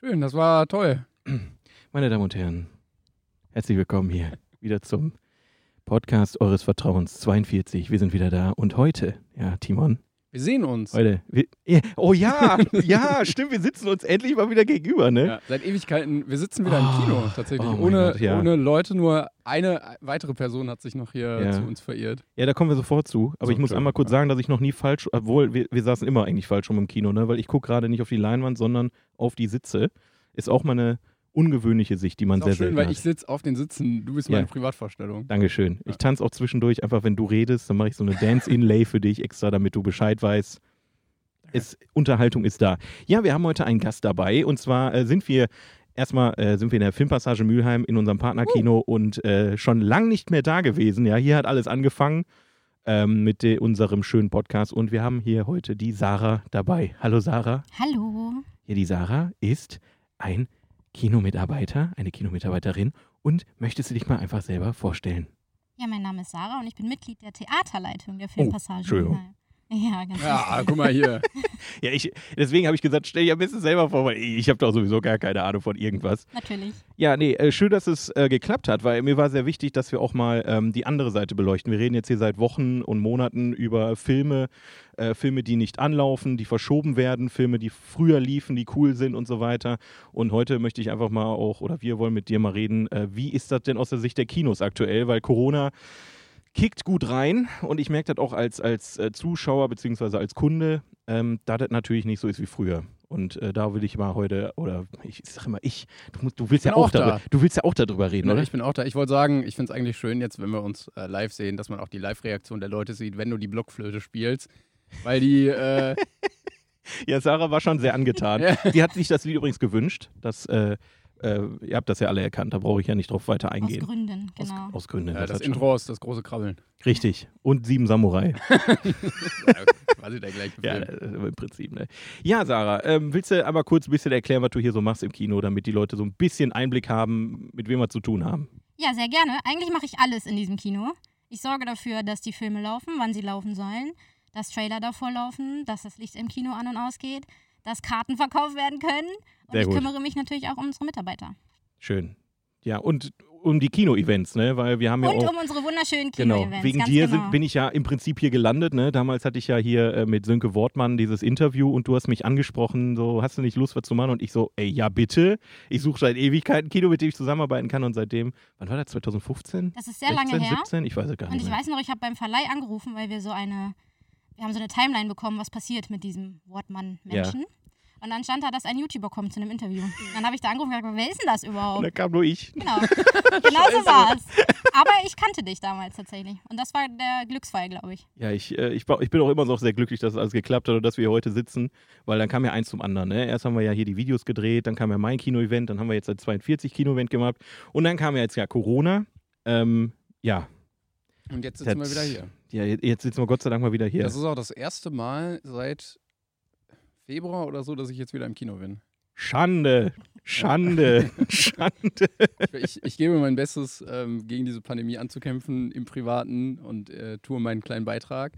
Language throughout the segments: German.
Schön, das war toll. Meine Damen und Herren, herzlich willkommen hier wieder zum Podcast eures Vertrauens 42. Wir sind wieder da und heute, ja, Timon, Wir sehen uns. heute, wir, oh ja, ja, stimmt, wir sitzen uns endlich mal wieder gegenüber, ne? Ja, seit Ewigkeiten. Wir sitzen wieder im Oh, Kino tatsächlich. oh ohne, Gott, ja. ohne Leute, nur eine weitere Person hat sich noch hier Ja. zu uns verirrt. Ja, da kommen wir sofort zu. Aber So, ich muss schön, einmal kurz sagen, dass ich noch nie falsch, obwohl wir, wir saßen immer eigentlich falsch rum im Kino, ne? Weil ich gucke gerade nicht auf die Leinwand, sondern auf die Sitze. Ist auch mal eine ungewöhnliche Sicht, die man Ist sehr auch schön, selten weil hat. ich sitze auf den Sitzen. Du bist Ja. meine Privatvorstellung. Dankeschön. Ja. Ich tanze auch zwischendurch, einfach wenn du redest, dann mache ich so eine Dance-Inlay für dich extra, damit du Bescheid weißt. Es, Unterhaltung ist da. Ja, wir haben heute einen Gast dabei und zwar äh, sind wir erstmal äh, sind wir in der Filmpassage Mülheim in unserem Partnerkino und äh, schon lang nicht mehr da gewesen. Ja, hier hat alles angefangen ähm, mit de, unserem schönen Podcast und wir haben hier heute die Sarah dabei. Hallo Sarah. Hallo. Ja, die Sarah ist ein Kinomitarbeiter, eine Kinomitarbeiterin und möchtest du dich mal einfach selber vorstellen? Ja, mein Name ist Sarah und ich bin Mitglied der Theaterleitung der Filmpassage. Oh, Entschuldigung. Ja, ganz Ja, guck mal hier. Ja, ich, deswegen habe ich gesagt, stell dir am besten selber vor, weil ich habe doch sowieso gar keine Ahnung von irgendwas. Natürlich. Ja, nee, äh, schön, dass es äh, geklappt hat, weil mir war sehr wichtig, dass wir auch mal ähm, die andere Seite beleuchten. Wir reden jetzt hier seit Wochen und Monaten über Filme, äh, Filme, die nicht anlaufen, die verschoben werden, Filme, die früher liefen, die cool sind und so weiter. Und heute möchte ich einfach mal auch, oder wir wollen mit dir mal reden, äh, wie ist das denn aus der Sicht der Kinos aktuell, weil Corona kickt gut rein und ich merke das auch als, als äh, Zuschauer bzw. als Kunde, ähm, da das natürlich nicht so ist wie früher. Und äh, da will ich mal heute, oder ich sage immer ich, du, musst, du willst ja auch, auch da. darüber, du willst ja auch darüber reden, oder? Ich bin auch da. Ich wollte sagen, ich finde es eigentlich schön jetzt, wenn wir uns äh, live sehen, dass man auch die Live-Reaktion der Leute sieht, wenn du die Blockflöte spielst. Weil die, äh, Ja, Sarah war schon sehr angetan. Ja. Sie hat sich das Lied übrigens gewünscht. Das, äh, ihr habt das ja alle erkannt, da brauche ich ja nicht drauf weiter Aus eingehen. Gründen, genau. Aus, aus Gründen. äh, das schon- Intro ist das große Krabbeln. Richtig. Und sieben Samurai. Ja, quasi der gleiche ja, Film. äh, im Prinzip. Ne? Ja, Sarah, ähm, willst du aber kurz ein bisschen erklären, was du hier so machst im Kino, damit die Leute so ein bisschen Einblick haben, mit wem wir zu tun haben? Ja, sehr gerne. Eigentlich mache ich alles in diesem Kino. Ich sorge dafür, dass die Filme laufen, wann sie laufen sollen, dass Trailer davor laufen, dass das Licht im Kino an und ausgeht, dass Karten verkauft werden können. Und Sehr ich gut. kümmere mich natürlich auch um unsere Mitarbeiter. Schön. Ja, und um die Kino-Events, ne? Weil wir haben ja Und auch. um unsere wunderschönen Genau, Kino-Events. wegen ganz dir genau. sind, bin ich ja im Prinzip hier gelandet. Ne? Damals hatte ich ja hier äh, mit Sönke Wortmann dieses Interview und du hast mich angesprochen, so hast du nicht Lust, was zu machen? Und ich so, ey, ja bitte. Ich suche seit Ewigkeiten ein Kino, mit dem ich zusammenarbeiten kann und seitdem, wann war das, 2015? Das ist sehr 16, lange her. 17? Ich weiß es gar Und nicht ich mehr. weiß noch, ich habe beim Verleih angerufen, weil wir so eine, wir haben so eine Timeline bekommen, was passiert mit diesem Wortmann-Menschen. Und dann stand da, dass ein YouTuber kommt zu einem Interview. Dann habe ich da angerufen und gesagt, wer ist denn das Und überhaupt? da kam nur ich. Genau, genau so war es. Aber ich kannte dich damals tatsächlich. Und das war der Glücksfall, glaube ich. Ja, ich, äh, ich, ich bin auch immer noch sehr glücklich, dass alles geklappt hat und dass wir hier heute sitzen, weil dann kam ja eins zum anderen. Ne? Erst haben wir ja hier die Videos gedreht, dann kam ja mein Kino-Event, dann haben wir jetzt seit 42 Kino-Event gemacht und dann kam ja jetzt ja Corona. Ähm, ja, Und jetzt sitzen wir Jetzt- wieder hier. ja, jetzt sitzen wir Gott sei Dank mal wieder hier. Das ist auch das erste Mal seit Februar oder so, dass ich jetzt wieder im Kino bin. Schande, Schande, Schande. Ich, ich gebe mein Bestes, ähm, gegen diese Pandemie anzukämpfen im Privaten und äh, tue meinen kleinen Beitrag.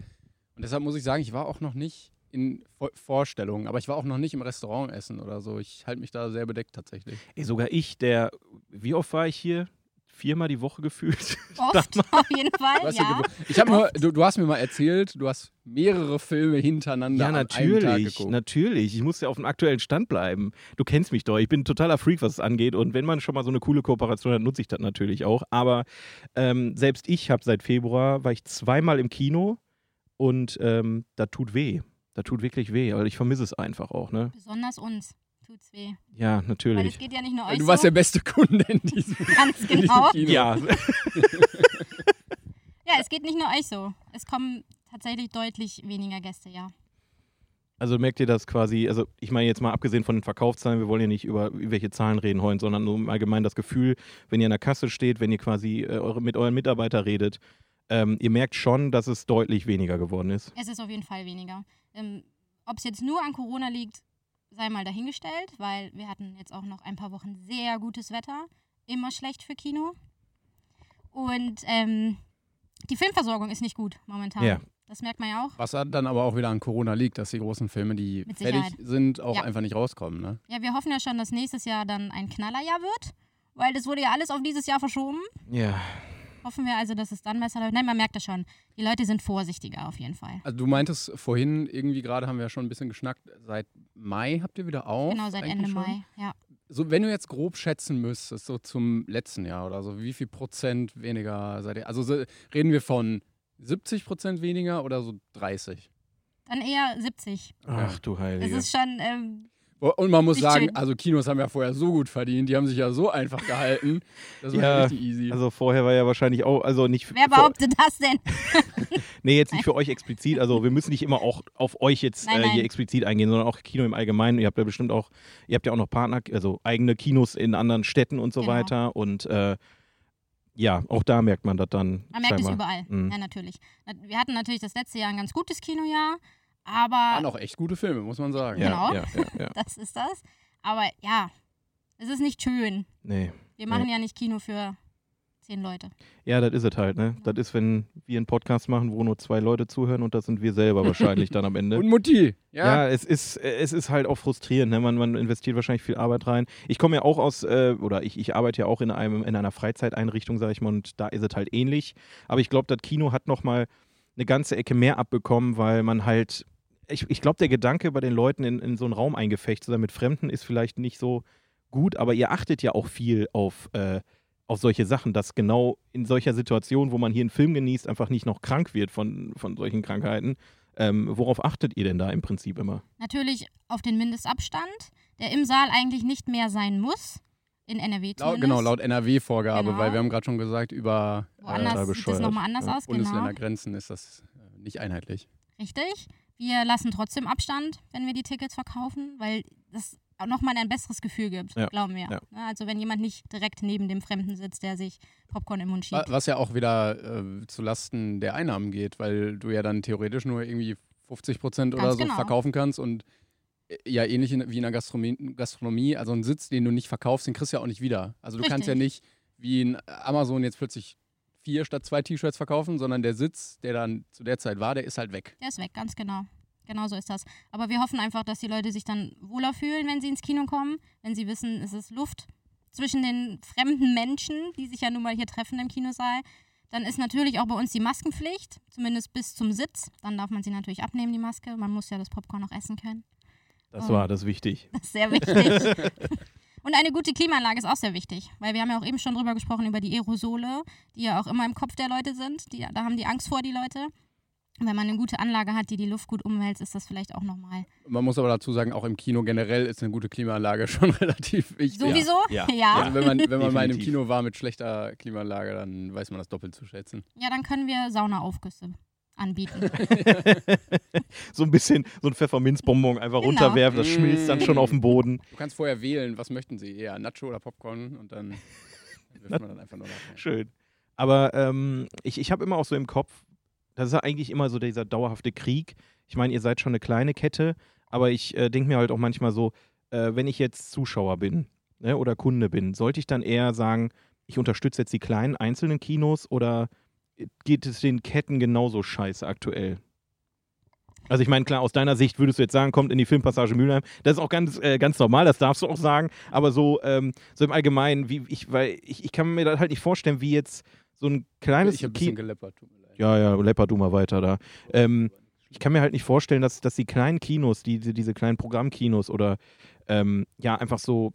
Und deshalb muss ich sagen, ich war auch noch nicht in Vor Vorstellungen, aber ich war auch noch nicht im Restaurant essen oder so. Ich halte mich da sehr bedeckt tatsächlich. Ey, sogar ich, der, wie oft war ich hier? Viermal die Woche gefühlt. Oft, auf jeden Fall, Du hast ja. ich hab nur, du, du hast mir mal erzählt, du hast mehrere Filme hintereinander Ja, an einem Tag natürlich, geguckt. natürlich. Ich muss ja auf dem aktuellen Stand bleiben. Du kennst mich doch. Ich bin ein totaler Freak, was es angeht. Und wenn man schon mal so eine coole Kooperation hat, nutze ich das natürlich auch. Aber ähm, selbst ich habe seit Februar, war ich zweimal im Kino und ähm, da tut weh. Da tut wirklich weh, weil ich vermisse es einfach auch, ne? Besonders uns tut's weh. Ja, Weil es natürlich. geht ja nicht nur euch du warst so. der beste Kunde in diesem, Ganz in diesem genau. Kino. Ja. nicht nur euch so. Es kommen tatsächlich deutlich weniger Gäste, ja. Also merkt ihr das quasi, also ich meine jetzt mal abgesehen von den Verkaufszahlen, wir wollen ja nicht über welche Zahlen reden heute, sondern nur allgemein das Gefühl, wenn ihr in der Kasse steht, wenn ihr quasi äh, eure, mit euren Mitarbeitern redet, ähm, ihr merkt schon, dass es deutlich weniger geworden ist. Es ist auf jeden Fall weniger. Ähm, Ob es jetzt nur an Corona liegt, sei mal dahingestellt, weil wir hatten jetzt auch noch ein paar Wochen sehr gutes Wetter. Immer schlecht für Kino. Und ähm, die Filmversorgung ist nicht gut momentan. Ja. Das merkt man ja auch. Was dann aber auch wieder an Corona liegt, dass die großen Filme, die fertig sind, auch Ja. einfach nicht rauskommen. Ne? Ja, wir hoffen ja schon, dass nächstes Jahr dann ein Knallerjahr wird, weil das wurde ja alles auf dieses Jahr verschoben. Ja. Hoffen wir also, dass es dann besser läuft. Nein, man merkt das schon. Die Leute sind vorsichtiger auf jeden Fall. Also du meintest vorhin, irgendwie gerade haben wir ja schon ein bisschen geschnackt, seit Mai habt ihr wieder auf? Genau, seit Ende schon? Mai. Ja. So, wenn du jetzt grob schätzen müsstest, so zum letzten Jahr oder so, wie viel Prozent weniger seid ihr? Also so, reden wir von 70 Prozent weniger oder so 30? Dann eher 70. Ach du Es Heilige. ist schon, ähm, Und man muss Nicht sagen, also Kinos haben ja vorher so gut verdient, die haben sich ja so einfach gehalten. Das war Ja, richtig easy. Also vorher war ja wahrscheinlich auch, also nicht wer behauptet das denn? Nee, jetzt nicht für euch explizit. Also wir müssen nicht immer auch auf euch jetzt Nein, äh, hier nein. explizit eingehen, sondern auch Kino im Allgemeinen. Ihr habt ja bestimmt auch, ihr habt ja auch noch Partner, also eigene Kinos in anderen Städten und so Genau. weiter. Und äh, ja, auch da merkt man das dann. Man merkt es überall. Mhm. Ja, natürlich. Na- Wir hatten natürlich das letzte Jahr ein ganz gutes Kinojahr, aber Waren auch echt gute Filme, muss man sagen. Ja, Genau. ja, ja, ja. das ist das. Aber ja, es ist nicht schön. Nee. Wir machen ja nicht Kino für zehn Leute. Ja, das ist es halt, ne? Das ist, wenn wir einen Podcast machen, wo nur zwei Leute zuhören und das sind wir selber wahrscheinlich dann am Ende. Und Mutti, Ja, ja. es, ist, es ist halt auch frustrierend. Ne? Man, man investiert wahrscheinlich viel Arbeit rein. Ich komme ja auch aus, äh, oder ich, ich arbeite ja auch in, einem, in einer Freizeiteinrichtung, sage ich mal, und da ist es halt ähnlich. Aber ich glaube, das Kino hat nochmal eine ganze Ecke mehr abbekommen, weil man halt, ich, ich glaube, der Gedanke bei den Leuten in, in so einen Raum eingefecht zu sein mit Fremden ist vielleicht nicht so gut, aber ihr achtet ja auch viel auf, äh, auf solche Sachen, dass genau in solcher Situation, wo man hier einen Film genießt, einfach nicht noch krank wird von, von solchen Krankheiten. Ähm, worauf achtet ihr denn da im Prinzip immer? Natürlich auf den Mindestabstand, der im Saal eigentlich nicht mehr sein muss. In NRW Laut, genau, laut NRW-Vorgabe, Genau. weil wir haben gerade schon gesagt, über äh, Woanders sieht das nochmal anders Ja, aus, genau. Bundesländergrenzen ist das äh, nicht einheitlich. Richtig. Wir lassen trotzdem Abstand, wenn wir die Tickets verkaufen, weil das auch nochmal ein besseres Gefühl gibt, Ja, glauben wir. ja. Ne, Also wenn jemand nicht direkt neben dem Fremden sitzt, der sich Popcorn im Mund schiebt. Was ja auch wieder äh, zu Lasten der Einnahmen geht, weil du ja dann theoretisch nur irgendwie 50 Prozent oder Ganz so genau. verkaufen kannst und äh, ja ähnlich in, wie in der Gastronomie, Gastronomie, also einen Sitz, den du nicht verkaufst, den kriegst du ja auch nicht wieder. Also du kannst ja Richtig. nicht wie in Amazon jetzt plötzlich vier statt zwei T-Shirts verkaufen, sondern der Sitz, der dann zu der Zeit war, der ist halt weg. Der ist weg, ganz genau. Genau so ist das. Aber wir hoffen einfach, dass die Leute sich dann wohler fühlen, wenn sie ins Kino kommen, wenn sie wissen, es ist Luft zwischen den fremden Menschen, die sich ja nun mal hier treffen im Kinosaal. Dann ist natürlich auch bei uns die Maskenpflicht, zumindest bis zum Sitz. Dann darf man sie natürlich abnehmen, die Maske. Man muss ja das Popcorn noch essen können. Das Oh. war das wichtig. Das ist sehr wichtig. Und eine gute Klimaanlage ist auch sehr wichtig, weil wir haben ja auch eben schon drüber gesprochen, über die Aerosole, die ja auch immer im Kopf der Leute sind. Die, da haben die Angst vor, die Leute. Und wenn man eine gute Anlage hat, die die Luft gut umwälzt, ist das vielleicht auch nochmal. Man muss aber dazu sagen, auch im Kino generell ist eine gute Klimaanlage schon relativ wichtig. Sowieso? Ja. Ja. Also wenn man, wenn man mal in einem. Kino war mit schlechter Klimaanlage, dann weiß man das doppelt zu schätzen. Ja, dann können wir Saunaaufgüsse anbieten. So ein bisschen so ein Pfefferminzbonbon einfach Genau. runterwerfen, das schmilzt dann schon auf dem Boden. Du kannst vorher wählen, was möchten sie, eher Nacho oder Popcorn und dann wirft man dann einfach nur nach. Schön. Aber ähm, ich, ich habe immer auch so im Kopf, das ist ja eigentlich immer so dieser dauerhafte Krieg. Ich meine, ihr seid schon eine kleine Kette, aber ich äh, denke mir halt auch manchmal so, äh, wenn ich jetzt Zuschauer bin ne, oder Kunde bin, sollte ich dann eher sagen, ich unterstütze jetzt die kleinen einzelnen Kinos oder geht es den Ketten genauso scheiße aktuell? Also ich meine, klar, aus deiner Sicht würdest du jetzt sagen, kommt in die Filmpassage Mülheim. Das ist auch ganz, äh, ganz normal, das darfst du auch sagen. Aber so, ähm, so im Allgemeinen, wie ich, weil ich, ich kann mir das halt nicht vorstellen, wie jetzt so ein kleines Ich habe ein bisschen geleppert, tut mir leid. Ja, ja, lepper du mal weiter da. Ähm, ich kann mir halt nicht vorstellen, dass, dass die kleinen Kinos, die, die, diese kleinen Programmkinos oder ähm, ja, einfach so,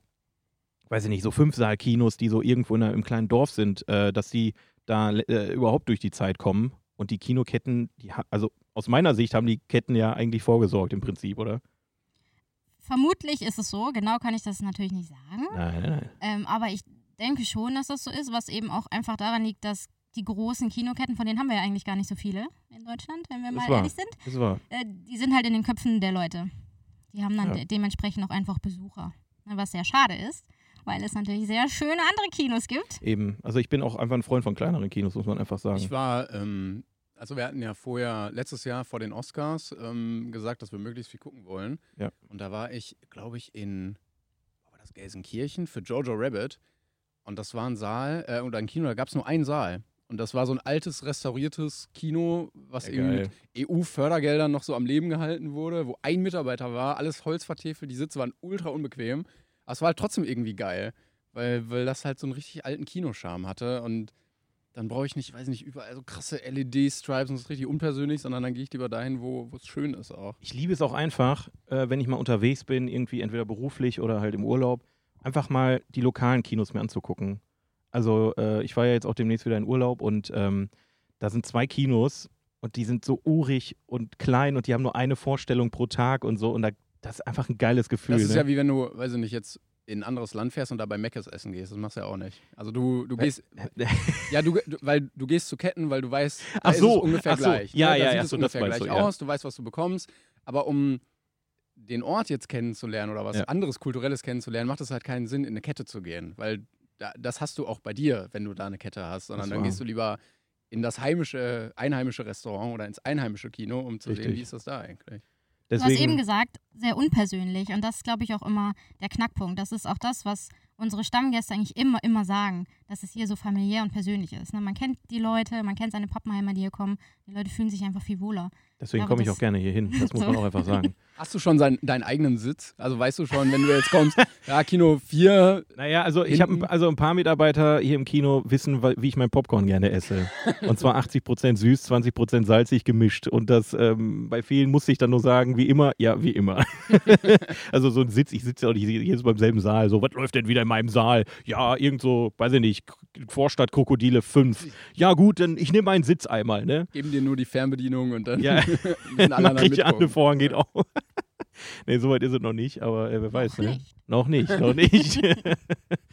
weiß ich nicht, so Fünfsaal-Kinos, die so irgendwo in im kleinen Dorf sind, äh, dass die da äh, überhaupt durch die Zeit kommen. Und die Kinoketten, die, also aus meiner Sicht haben die Ketten ja eigentlich vorgesorgt im Prinzip, oder? Vermutlich ist es so, genau kann ich das natürlich nicht sagen. Nein, nein, nein. Ähm, aber ich denke schon, dass das so ist, was eben auch einfach daran liegt, dass die großen Kinoketten, von denen haben wir ja eigentlich gar nicht so viele in Deutschland, wenn wir Das mal war. ehrlich sind. Das war. Äh, die sind halt in den Köpfen der Leute. Die haben dann Ja. de dementsprechend auch einfach Besucher. Ne, Was sehr schade ist, weil es natürlich sehr schöne andere Kinos gibt. Eben. Also ich bin auch einfach ein Freund von kleineren Kinos, muss man einfach sagen. Ich war, ähm, also wir hatten ja vorher, letztes Jahr vor den Oscars, ähm, gesagt, dass wir möglichst viel gucken wollen. Ja. Und da war ich, glaube ich, in, war das Gelsenkirchen für Jojo Rabbit. Und das war ein Saal, äh, oder ein Kino, da gab es nur einen Saal. Und das war so ein altes, restauriertes Kino, was Ja, irgendwie geil. mit EU-Fördergeldern noch so am Leben gehalten wurde, wo ein Mitarbeiter war, alles Holz vertäfelt, die Sitze waren ultra unbequem. Aber es war halt trotzdem irgendwie geil, weil, weil das halt so einen richtig alten Kinoscharme hatte. Und dann brauche ich nicht, weiß nicht, überall so krasse LED-Stripes und es ist richtig unpersönlich, sondern dann gehe ich lieber dahin, wo wo es schön ist auch. Ich liebe es auch einfach, äh, wenn ich mal unterwegs bin, irgendwie entweder beruflich oder halt im Urlaub, einfach mal die lokalen Kinos mir anzugucken. Also äh, ich war ja jetzt auch demnächst wieder in Urlaub und ähm, da sind zwei Kinos und die sind so urig und klein und die haben nur eine Vorstellung pro Tag und so und da, das ist einfach ein geiles Gefühl. Das ist ne? ja wie wenn du, weiß ich nicht, jetzt in ein anderes Land fährst und da bei Mc's essen gehst. Das machst du ja auch nicht. Also du, du gehst, ja, du, du, weil du gehst zu Ketten, weil du weißt, da Ach ist so, es ungefähr ach so. gleich. Ja, ne? Da ja, sieht ja, es so, ungefähr gleich du, ja. aus, du weißt, was du bekommst. Aber um den Ort jetzt kennenzulernen oder was Ja. anderes Kulturelles kennenzulernen, macht es halt keinen Sinn, in eine Kette zu gehen. Weil da, das hast du auch bei dir, wenn du da eine Kette hast. Sondern dann gehst du lieber in das heimische, einheimische Restaurant oder ins einheimische Kino, um zu sehen, Richtig. wie ist das da eigentlich. Du hast eben Deswegen, gesagt, sehr unpersönlich. Und das ist, glaube ich, auch immer der Knackpunkt. Das ist auch das, was unsere Stammgäste eigentlich immer, immer sagen, dass es hier so familiär und persönlich ist. Ne? Man kennt die Leute, man kennt seine Pappenheimer, die hier kommen. Die Leute fühlen sich einfach viel wohler. deswegen komme ich auch gerne hier hin. Das muss So. man auch einfach sagen. Hast du schon sein, deinen eigenen Sitz? Also weißt du schon, wenn du jetzt kommst, ja, Kino 4, Naja, also ich habe Hinten. also ein paar Mitarbeiter hier im Kino wissen, wie ich mein Popcorn gerne esse. Und zwar 80% süß, 20% salzig gemischt. Und das ähm, bei vielen musste ich dann nur sagen, wie immer, ja, wie immer. also so ein Sitz, ich sitze ja auch nicht jedes Mal im selben Saal. So, was läuft denn wieder in meinem Saal? Ja, irgend so, weiß ich nicht, Vorstadt Krokodile 5. Ja, gut, dann ich nehme meinen Sitz einmal, ne? geben dir nur die Fernbedienung und dann Ja. müssen alle anderen mitgucken. Vorhang geht auf. nee, soweit ist es noch nicht, aber äh, wer weiß, Noch ne? nicht. Noch nicht, noch nicht.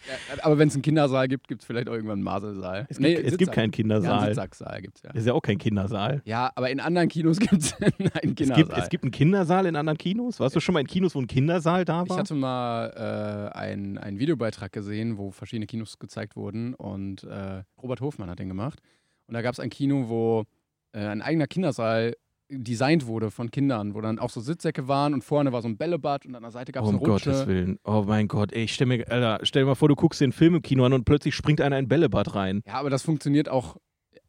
Ja, aber wenn es einen Kindersaal gibt, gibt es vielleicht auch irgendwann einen Maselsaal. es gibt, es gibt keinen Ja, einen Kindersaal. Sitzsacksaal gibt es ja. das ist ja auch kein Kindersaal. Ja, aber in anderen Kinos gibt es einen Es Kindersaal. gibt, es gibt einen Kindersaal in anderen Kinos. Warst du schon mal in Kinos, wo ein Kindersaal da ich war? hatte mal äh, einen, einen Videobeitrag gesehen, wo verschiedene Kinos gezeigt wurden und äh, Robert Hofmann hat den gemacht. Und da gab es ein Kino, wo äh, ein eigener Kindersaal designt wurde von Kindern, wo dann auch so Sitzsäcke waren und vorne war so ein Bällebad und an der Seite gab Oh, es um eine Rutsche. Gottes Willen. Oh mein Gott, ey, ich stell mir, Alter, stell dir mal vor, du guckst den Film im Kino an und plötzlich springt einer in ein Bällebad rein. Ja, aber das funktioniert auch.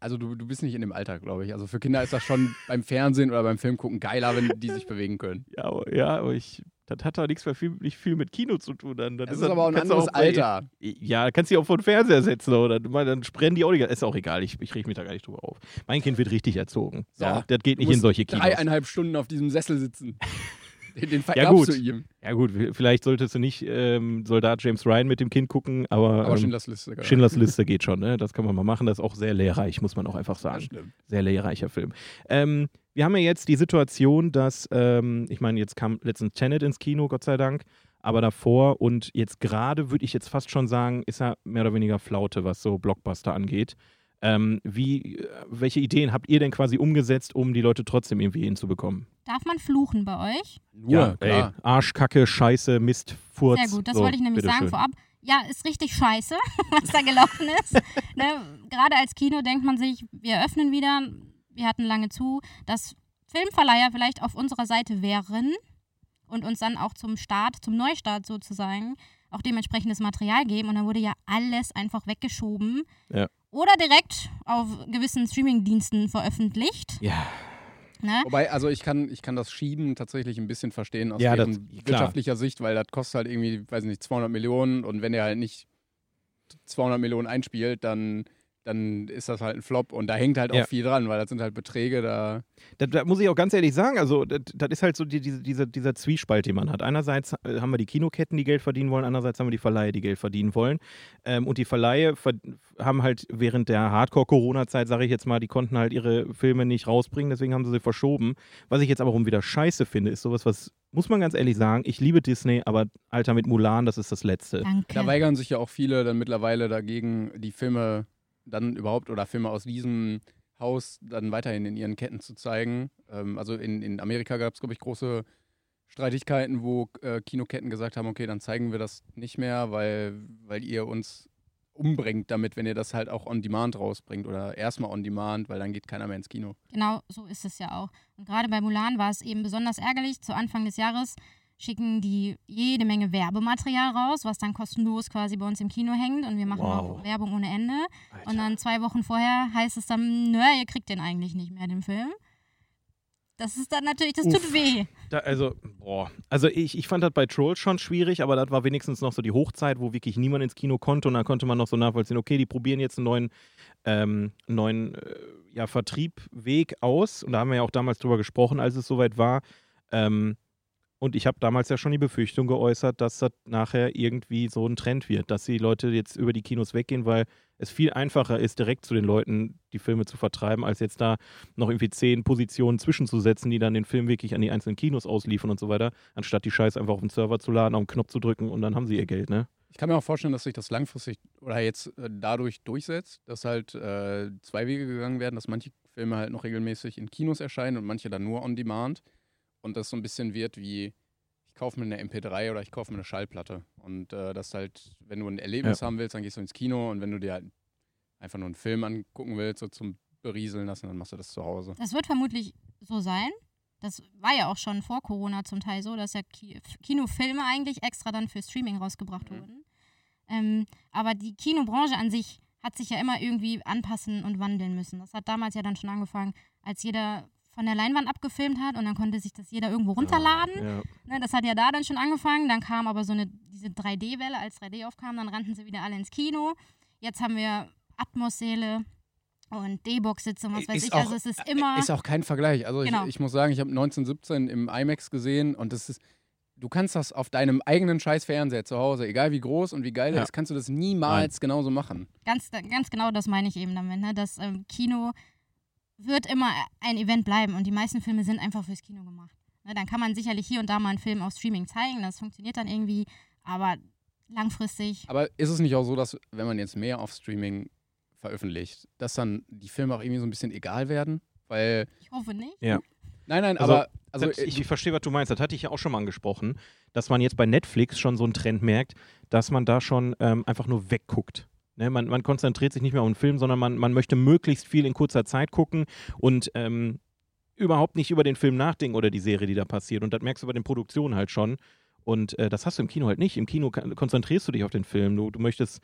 Also du, du bist nicht in dem Alter, glaube ich. Also für Kinder ist das schon beim Fernsehen oder beim Film gucken geiler, wenn die sich bewegen können. Ja, aber, ja, aber ich, das hat da nichts mehr viel, nicht viel mit Kino zu tun. Dann, dann Das ist das- aber auch ein anderes bei- Alter. Ja, kannst du auch vor den Fernseher setzen oder dann brennen die auch nicht. Ist auch egal, ich, ich reg mich da gar nicht drüber auf. Mein Kind wird richtig erzogen. So. Ja, das geht nicht in solche Kinos. Dreieinhalb Stunden auf diesem Sessel sitzen. Den, den Ja, vererbst gut. du ihm. Ja gut, vielleicht solltest du nicht ähm, Soldat James Ryan mit dem Kind gucken, aber, Aber ähm, Schindlers Liste. genau. Schindlers Liste geht schon, ne? Das kann man mal machen. Das ist auch sehr lehrreich, muss man auch einfach sagen. Sehr lehrreicher Film. Ähm, wir haben ja jetzt die Situation, dass, ähm, ich meine, jetzt kam letztens Tenet ins Kino, Gott sei Dank, aber davor und jetzt gerade würde ich jetzt fast schon sagen, ist er mehr oder weniger Flaute, was so Blockbuster angeht. Ähm, wie, welche Ideen habt ihr denn quasi umgesetzt, um die Leute trotzdem irgendwie hinzubekommen? Darf man fluchen bei euch? Nur, ey, klar. Arsch, Kacke, Scheiße, Mist, Furz. Sehr gut, das so, wollte ich nämlich sagen bitteschön. vorab. Ja, ist richtig scheiße, was da gelaufen ist. ne? Gerade als Kino denkt man sich, wir öffnen wieder, wir hatten lange zu, dass Filmverleiher vielleicht auf unserer Seite wären und uns dann auch zum Start, zum Neustart sozusagen, auch dementsprechendes Material geben. Und dann wurde ja alles einfach weggeschoben. Ja. Oder direkt auf gewissen Streamingdiensten veröffentlicht. Ja, Ne? Wobei, also ich kann, ich kann das Schieben tatsächlich ein bisschen verstehen aus Ja, das- klar. wirtschaftlicher Sicht, weil das kostet halt irgendwie, weiß nicht, 200 Millionen und wenn er halt nicht 200 Millionen einspielt, dann, dann ist das halt ein Flop und da hängt halt auch Ja. viel dran, weil das sind halt Beträge, da Da, da muss ich auch ganz ehrlich sagen, also das, das ist halt so die, diese, dieser, dieser Zwiespalt, den man hat. Einerseits äh, haben wir die Kinoketten, die Geld verdienen wollen, andererseits haben wir die Verleihe, die Geld verdienen wollen. Ähm, und die Verleihe ver haben halt während der Hardcore-Corona-Zeit, sage ich jetzt mal, die konnten halt ihre Filme nicht rausbringen, deswegen haben sie sie verschoben. Was ich jetzt aber rum wieder scheiße finde, ist sowas, was, muss man ganz ehrlich sagen, ich liebe Disney, aber Alter mit Mulan, das ist das Letzte. Danke. Da weigern sich ja auch viele dann mittlerweile dagegen, die Filme dann überhaupt oder Filme aus diesem Haus dann weiterhin in ihren Ketten zu zeigen. Ähm, also in, in Amerika gab es, glaube ich, große Streitigkeiten, wo äh, Kinoketten gesagt haben, okay, dann zeigen wir das nicht mehr, weil, weil ihr uns umbringt damit, wenn ihr das halt auch on demand rausbringt oder erstmal on demand, weil dann geht keiner mehr ins Kino. Genau, so ist es ja auch. Und gerade bei Mulan war es eben besonders ärgerlich. Zu Anfang des Jahres schicken die jede Menge Werbematerial raus, was dann kostenlos quasi bei uns im Kino hängt und wir machen Wow. auch Werbung ohne Ende. Alter. Und dann zwei Wochen vorher heißt es dann, nö, ihr kriegt den eigentlich nicht mehr, den Film. Das ist dann natürlich, das tut Uff. weh. Da, also, boah. Also ich, ich fand das bei Trolls schon schwierig, aber das war wenigstens noch so die Hochzeit, wo wirklich niemand ins Kino konnte und dann konnte man noch so nachvollziehen, okay, die probieren jetzt einen neuen, ähm, neuen äh, ja, Vertriebweg aus. Und da haben wir ja auch damals drüber gesprochen, als es soweit war. Ähm, und ich habe damals ja schon die Befürchtung geäußert, dass das nachher irgendwie so ein Trend wird, dass die Leute jetzt über die Kinos weggehen, weil es viel einfacher ist, direkt zu den Leuten die Filme zu vertreiben, als jetzt da noch irgendwie zehn Positionen zwischenzusetzen, die dann den Film wirklich an die einzelnen Kinos ausliefern und so weiter, anstatt die Scheiße einfach auf den Server zu laden, auf den Knopf zu drücken und dann haben sie ihr Geld, ne? Ich kann mir auch vorstellen, dass sich das langfristig oder jetzt äh, dadurch durchsetzt, dass halt äh, zwei Wege gegangen werden, dass manche Filme halt noch regelmäßig in Kinos erscheinen und manche dann nur on demand. Und das so ein bisschen wird wie, ich kaufe mir eine MP3 oder ich kaufe mir eine Schallplatte. Und äh, das halt, wenn du ein Erlebnis haben willst, dann gehst du ins Kino und wenn du dir halt einfach nur einen Film angucken willst, so zum Berieseln lassen, dann machst du das zu Hause. Das wird vermutlich so sein. Das war ja auch schon vor Corona zum Teil so, dass ja Ki Kinofilme eigentlich extra dann für Streaming rausgebracht Mhm. wurden. Ähm, aber die Kinobranche an sich hat sich ja immer irgendwie anpassen und wandeln müssen. Das hat damals ja dann schon angefangen, als jeder von der Leinwand abgefilmt hat und dann konnte sich das jeder irgendwo runterladen. Ja. Ne, das hat ja da dann schon angefangen. Dann kam aber so eine diese 3D-Welle, als 3D aufkam, dann rannten sie wieder alle ins Kino. Jetzt haben wir Atmos-Säle und D-Box-Sitze und was weiß Ist ich. auch- also es ist immer. Ist auch kein Vergleich. Also Genau. ich, ich muss sagen, ich habe 1917 im IMAX gesehen und das ist, du kannst das auf deinem eigenen scheiß Fernseher zu Hause, egal wie groß und wie geil Ja. ist, kannst du das niemals genauso machen. Ganz, ganz genau das meine ich eben damit. Ne? Das ähm, Kino wird immer ein Event bleiben und die meisten Filme sind einfach fürs Kino gemacht. Ne? Dann kann man sicherlich hier und da mal einen Film auf Streaming zeigen, das funktioniert dann irgendwie, aber langfristig. Aber ist es nicht auch so, dass wenn man jetzt mehr auf Streaming veröffentlicht, dass dann die Filme auch irgendwie so ein bisschen egal werden? Weil, Ich hoffe nicht. nein, nein, Also, aber also ich, ich, verstehe, was du meinst. Das hatte ich ja auch schon mal angesprochen, dass man jetzt bei Netflix schon so einen Trend merkt, dass man da schon ähm, einfach nur wegguckt. Ne, man, man konzentriert sich nicht mehr auf den Film, sondern man, man möchte möglichst viel in kurzer Zeit gucken und ähm, überhaupt nicht über den Film nachdenken oder die Serie, die da passiert. Und das merkst du bei den Produktionen halt schon. Und äh, das hast du im Kino halt nicht. Im Kino konzentrierst du dich auf den Film. Du, du möchtest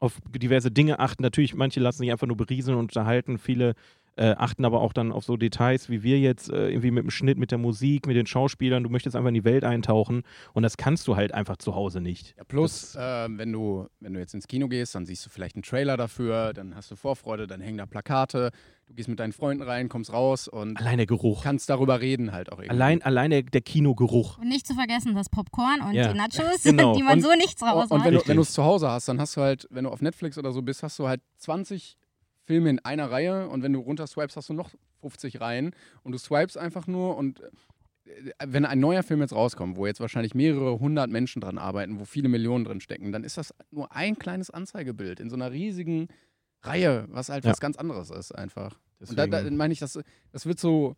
auf diverse Dinge achten. Natürlich, manche lassen sich einfach nur berieseln und unterhalten. Viele äh, achten aber auch dann auf so Details wie wir jetzt, äh, irgendwie mit dem Schnitt, mit der Musik, mit den Schauspielern. Du möchtest einfach in die Welt eintauchen und das kannst du halt einfach zu Hause nicht. ja, plus, ähm, wenn, du, wenn du jetzt ins Kino gehst, dann siehst du vielleicht einen Trailer dafür, dann hast du Vorfreude, dann hängen da Plakate, du gehst mit deinen Freunden rein, kommst raus und Allein der Geruch. kannst darüber reden halt auch irgendwie. Allein, allein der, der Kinogeruch. Und nicht zu vergessen das Popcorn und Ja. die Nachos, Genau. die man Und- so nichts Und, rausmacht. und wenn du Richtig. wenn du es zu Hause hast, dann hast du halt, wenn du auf Netflix oder so bist, hast du halt 20 Filme in einer Reihe und wenn du runter swipes, hast du noch 50 Reihen und du swipes einfach nur und äh, wenn ein neuer Film jetzt rauskommt, wo jetzt wahrscheinlich mehrere hundert Menschen dran arbeiten, wo viele Millionen drin stecken, dann ist das nur ein kleines Anzeigebild in so einer riesigen Reihe, was halt Ja. was ganz anderes ist einfach. Und da, da Deswegen- meine ich, das, das wird so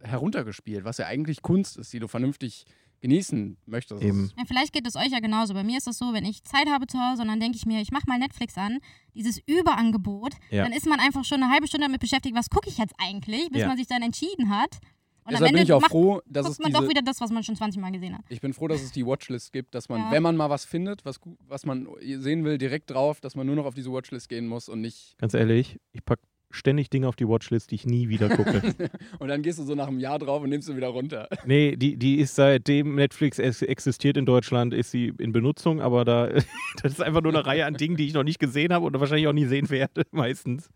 heruntergespielt, was ja eigentlich Kunst ist, die du vernünftig genießen möchtest. Eben. Ja, vielleicht geht es euch ja genauso. Bei mir ist es so, wenn ich Zeit habe zu Hause und dann denke ich mir, ich mache mal Netflix an, dieses Überangebot, Ja. dann ist man einfach schon eine halbe Stunde damit beschäftigt, was gucke ich jetzt eigentlich, bis Ja. man sich dann entschieden hat. Und Deshalb bin ich auch macht, froh, dass es guckt man diese, doch wieder das, was man schon 20 Mal gesehen hat. Ich bin froh, dass es die Watchlist gibt, dass man, Ja. wenn man mal was findet, was, was man sehen will, direkt drauf, dass man nur noch auf diese Watchlist gehen muss und nicht. Ganz ehrlich, ich packe ständig Dinge auf die Watchlist, die ich nie wieder gucke. und dann gehst du so nach einem Jahr drauf und nimmst sie wieder runter. nee, die, die ist seitdem Netflix ex existiert in Deutschland, ist sie in Benutzung, aber da das ist einfach nur eine Reihe an Dingen, die ich noch nicht gesehen habe und wahrscheinlich auch nie sehen werde, meistens.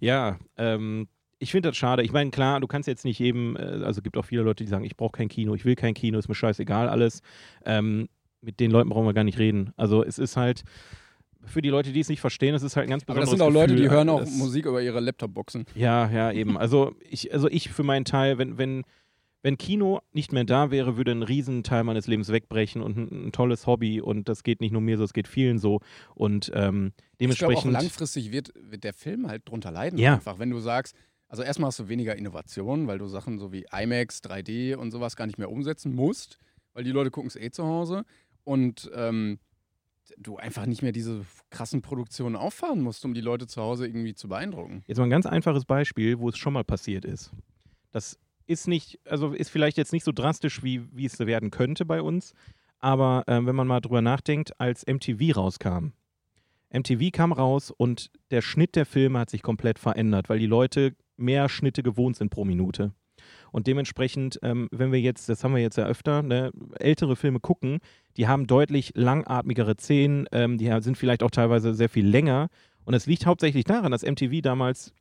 Ja, ähm, ich finde das schade. Ich meine, klar, du kannst jetzt nicht jedem, äh, also gibt auch viele Leute, die sagen, ich brauche kein Kino, ich will kein Kino, ist mir scheißegal alles. Ähm, mit den Leuten brauchen wir gar nicht reden. Also es ist halt, für die Leute, die es nicht verstehen, es ist halt ein ganz Aber das besonderes sind auch Leute, die hören auch das- Musik über ihre Laptop-Boxen. Ja, ja, eben. Also ich, also ich für meinen Teil, wenn, wenn, wenn Kino nicht mehr da wäre, würde ein Riesenteil meines Lebens wegbrechen und ein, ein tolles Hobby und das geht nicht nur mir so, es geht vielen so und ähm, Ich glaube, auch dementsprechend. langfristig wird, wird der Film halt drunter leiden. Ja. Einfach, wenn du sagst, also erstmal hast du weniger Innovation, weil du Sachen so wie IMAX, 3D und sowas gar nicht mehr umsetzen musst, weil die Leute gucken es eh zu Hause. Und ähm, du einfach nicht mehr diese krassen Produktionen auffahren musst, um die Leute zu Hause irgendwie zu beeindrucken. Jetzt mal ein ganz einfaches Beispiel, wo es schon mal passiert ist. Das ist nicht, also ist vielleicht jetzt nicht so drastisch, wie, wie es werden könnte bei uns, aber äh, wenn man mal drüber nachdenkt, als MTV rauskam. MTV kam raus und der Schnitt der Filme hat sich komplett verändert, weil die Leute mehr Schnitte gewohnt sind pro Minute. Und dementsprechend, ähm, wenn wir jetzt, das haben wir jetzt ja öfter, ne, ältere Filme gucken, die haben deutlich langatmigere Szenen, ähm, die sind vielleicht auch teilweise sehr viel länger. Und es liegt hauptsächlich daran, dass MTV damals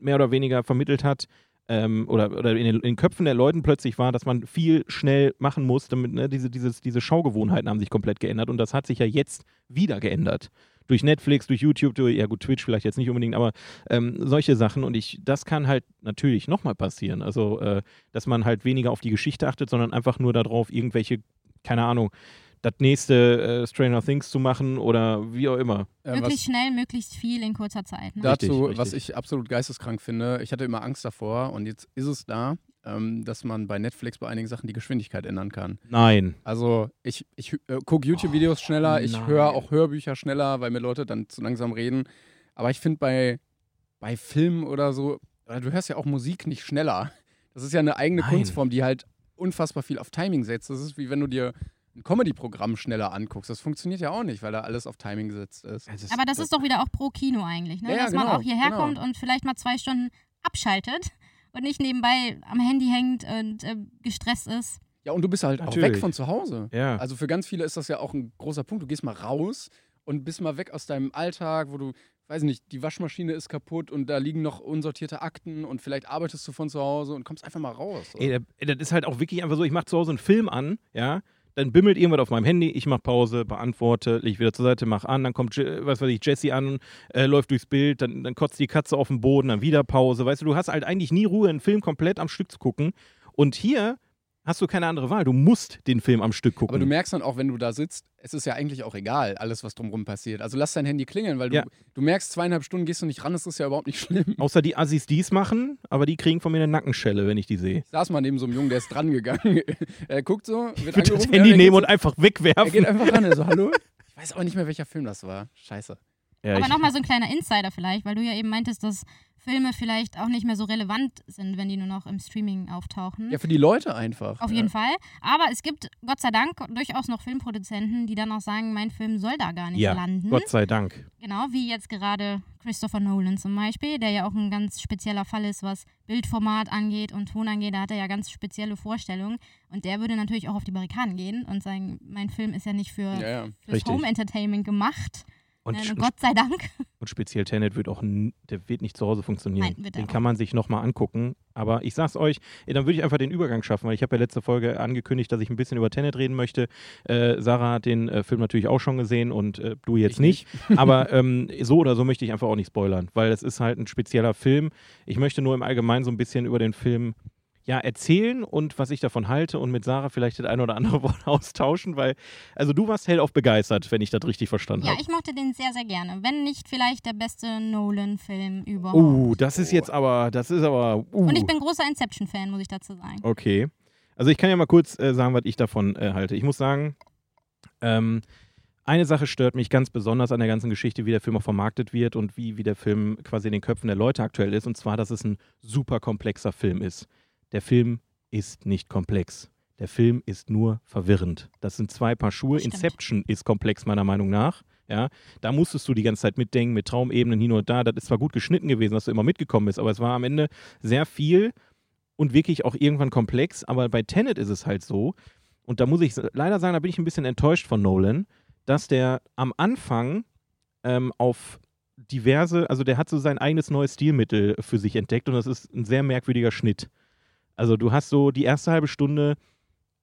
mehr oder weniger vermittelt hat, ähm, oder, oder in, den, in Köpfen der Leuten plötzlich war, dass man viel schnell machen muss, damit ne, diese, dieses, diese Schaugewohnheiten haben sich komplett geändert und das hat sich ja jetzt wieder geändert. Durch Netflix, durch YouTube, durch, ja gut, Twitch vielleicht jetzt nicht unbedingt, aber ähm, solche Sachen und ich, das kann halt natürlich nochmal passieren. Also, äh, dass man halt weniger auf die Geschichte achtet, sondern einfach nur darauf, irgendwelche, keine Ahnung, das nächste äh, Stranger Things zu machen oder wie auch immer. Äh, möglichst schnell, möglichst viel in kurzer Zeit. Ne? Dazu, Richtig, was richtig. ich absolut geisteskrank finde, ich hatte immer Angst davor und jetzt ist es da, ähm, dass man bei Netflix bei einigen Sachen die Geschwindigkeit ändern kann. Nein. Also ich, ich äh, gucke YouTube-Videos schneller, ich höre auch Hörbücher schneller, weil mir Leute dann zu langsam reden. Aber ich finde bei, bei Filmen oder so, oder du hörst ja auch Musik nicht schneller. Das ist ja eine eigene Nein. Kunstform, die halt unfassbar viel auf Timing setzt. Das ist wie wenn du dir ein Comedy-Programm schneller anguckst. Das funktioniert ja auch nicht, weil da alles auf Timing gesetzt ist. Aber das ist doch wieder auch pro Kino eigentlich, ne? Ja, ja, dass man genau, auch hierher genau. kommt und vielleicht mal zwei Stunden abschaltet und nicht nebenbei am Handy hängt und äh, gestresst ist. Ja, und du bist halt auch Natürlich. weg von zu Hause. Ja. Also für ganz viele ist das ja auch ein großer Punkt. Du gehst mal raus und bist mal weg aus deinem Alltag, wo du, weiß nicht, die Waschmaschine ist kaputt und da liegen noch unsortierte Akten und vielleicht arbeitest du von zu Hause und kommst einfach mal raus. Ey, da- das ist halt auch wirklich einfach so, ich mache zu Hause einen Film an, ja, dann bimmelt irgendwas auf meinem Handy, ich mache Pause, beantworte, leg wieder zur Seite, mach an, dann kommt, was weiß ich, Jesse an, äh, läuft durchs Bild, dann, dann kotzt die Katze auf den Boden, dann wieder Pause, weißt du, du hast halt eigentlich nie Ruhe, einen Film komplett am Stück zu gucken. Und hier hast du keine andere Wahl, du musst den Film am Stück gucken. Aber du merkst dann auch, wenn du da sitzt, es ist ja eigentlich auch egal, alles, was drumherum passiert. Also lass dein Handy klingeln, weil du, Ja. du merkst, zweieinhalb Stunden gehst du nicht ran, das ist ja überhaupt nicht schlimm. Außer die Assis, die es machen, aber die kriegen von mir eine Nackenschelle, wenn ich die sehe. Ich saß mal neben so einem Jungen, der ist dran gegangen. er guckt so, wird Ich das Handy er nehmen und einfach so, Er wegwerfen. geht einfach ran, er so, hallo? Ich weiß auch nicht mehr, welcher Film das war. Scheiße. Ja, Aber nochmal so ein kleiner Insider vielleicht, weil du ja eben meintest, dass Filme vielleicht auch nicht mehr so relevant sind, wenn die nur noch im Streaming auftauchen. Ja, für die Leute einfach. Auf ja. jeden Fall. Aber es gibt Gott sei Dank durchaus noch Filmproduzenten, die dann auch sagen, mein Film soll da gar nicht ja, landen. Gott sei Dank. Genau, wie jetzt gerade Christopher Nolan zum Beispiel, der ja auch ein ganz spezieller Fall ist, was Bildformat angeht und Ton angeht. Da hat er ja ganz spezielle Vorstellungen. Und der würde natürlich auch auf die Barrikaden gehen und sagen, mein Film ist ja nicht für, Ja, ja. fürs. Home Entertainment gemacht. Und, Äh, sch- Gott sei Dank. Und speziell Tenet wird auch, der wird nicht zu Hause funktionieren. Er den auch kann man sich nochmal angucken. Aber ich sag's euch, ey, dann würde ich einfach den Übergang schaffen, weil ich habe ja letzte Folge angekündigt, dass ich ein bisschen über Tenet reden möchte. Äh, Sarah hat den äh, Film natürlich auch schon gesehen und äh, du jetzt Ich nicht. Aber ähm, so oder so möchte ich einfach auch nicht spoilern, weil es ist halt ein spezieller Film. Ich möchte nur im Allgemeinen so ein bisschen über den Film ja, erzählen und was ich davon halte und mit Sarah vielleicht das ein oder andere Wort austauschen, weil, also du warst hellauf begeistert, wenn ich das richtig verstanden Ja, habe. ich mochte den sehr, sehr gerne. Wenn nicht vielleicht der beste Nolan-Film überhaupt. Uh, das ist jetzt aber, das ist aber. Uh. Und ich bin großer Inception-Fan, muss ich dazu sagen. Okay. Also ich kann ja mal kurz äh, sagen, was ich davon äh, halte. Ich muss sagen, ähm, eine Sache stört mich ganz besonders an der ganzen Geschichte, wie der Film auch vermarktet wird und wie, wie der Film quasi in den Köpfen der Leute aktuell ist. Und zwar, dass es ein super komplexer Film ist. Der Film ist nicht komplex. Der Film ist nur verwirrend. Das sind zwei Paar Schuhe. Stimmt. Inception ist komplex, meiner Meinung nach. Ja, da musstest du die ganze Zeit mitdenken, mit Traumebenen hin und da. Das ist zwar gut geschnitten gewesen, dass du immer mitgekommen bist, aber es war am Ende sehr viel und wirklich auch irgendwann komplex. Aber bei Tenet ist es halt so, und da muss ich leider sagen, da bin ich ein bisschen enttäuscht von Nolan, dass der am Anfang ähm, auf diverse, also der hat so sein eigenes neues Stilmittel für sich entdeckt und das ist ein sehr merkwürdiger Schnitt. Also du hast so die erste halbe Stunde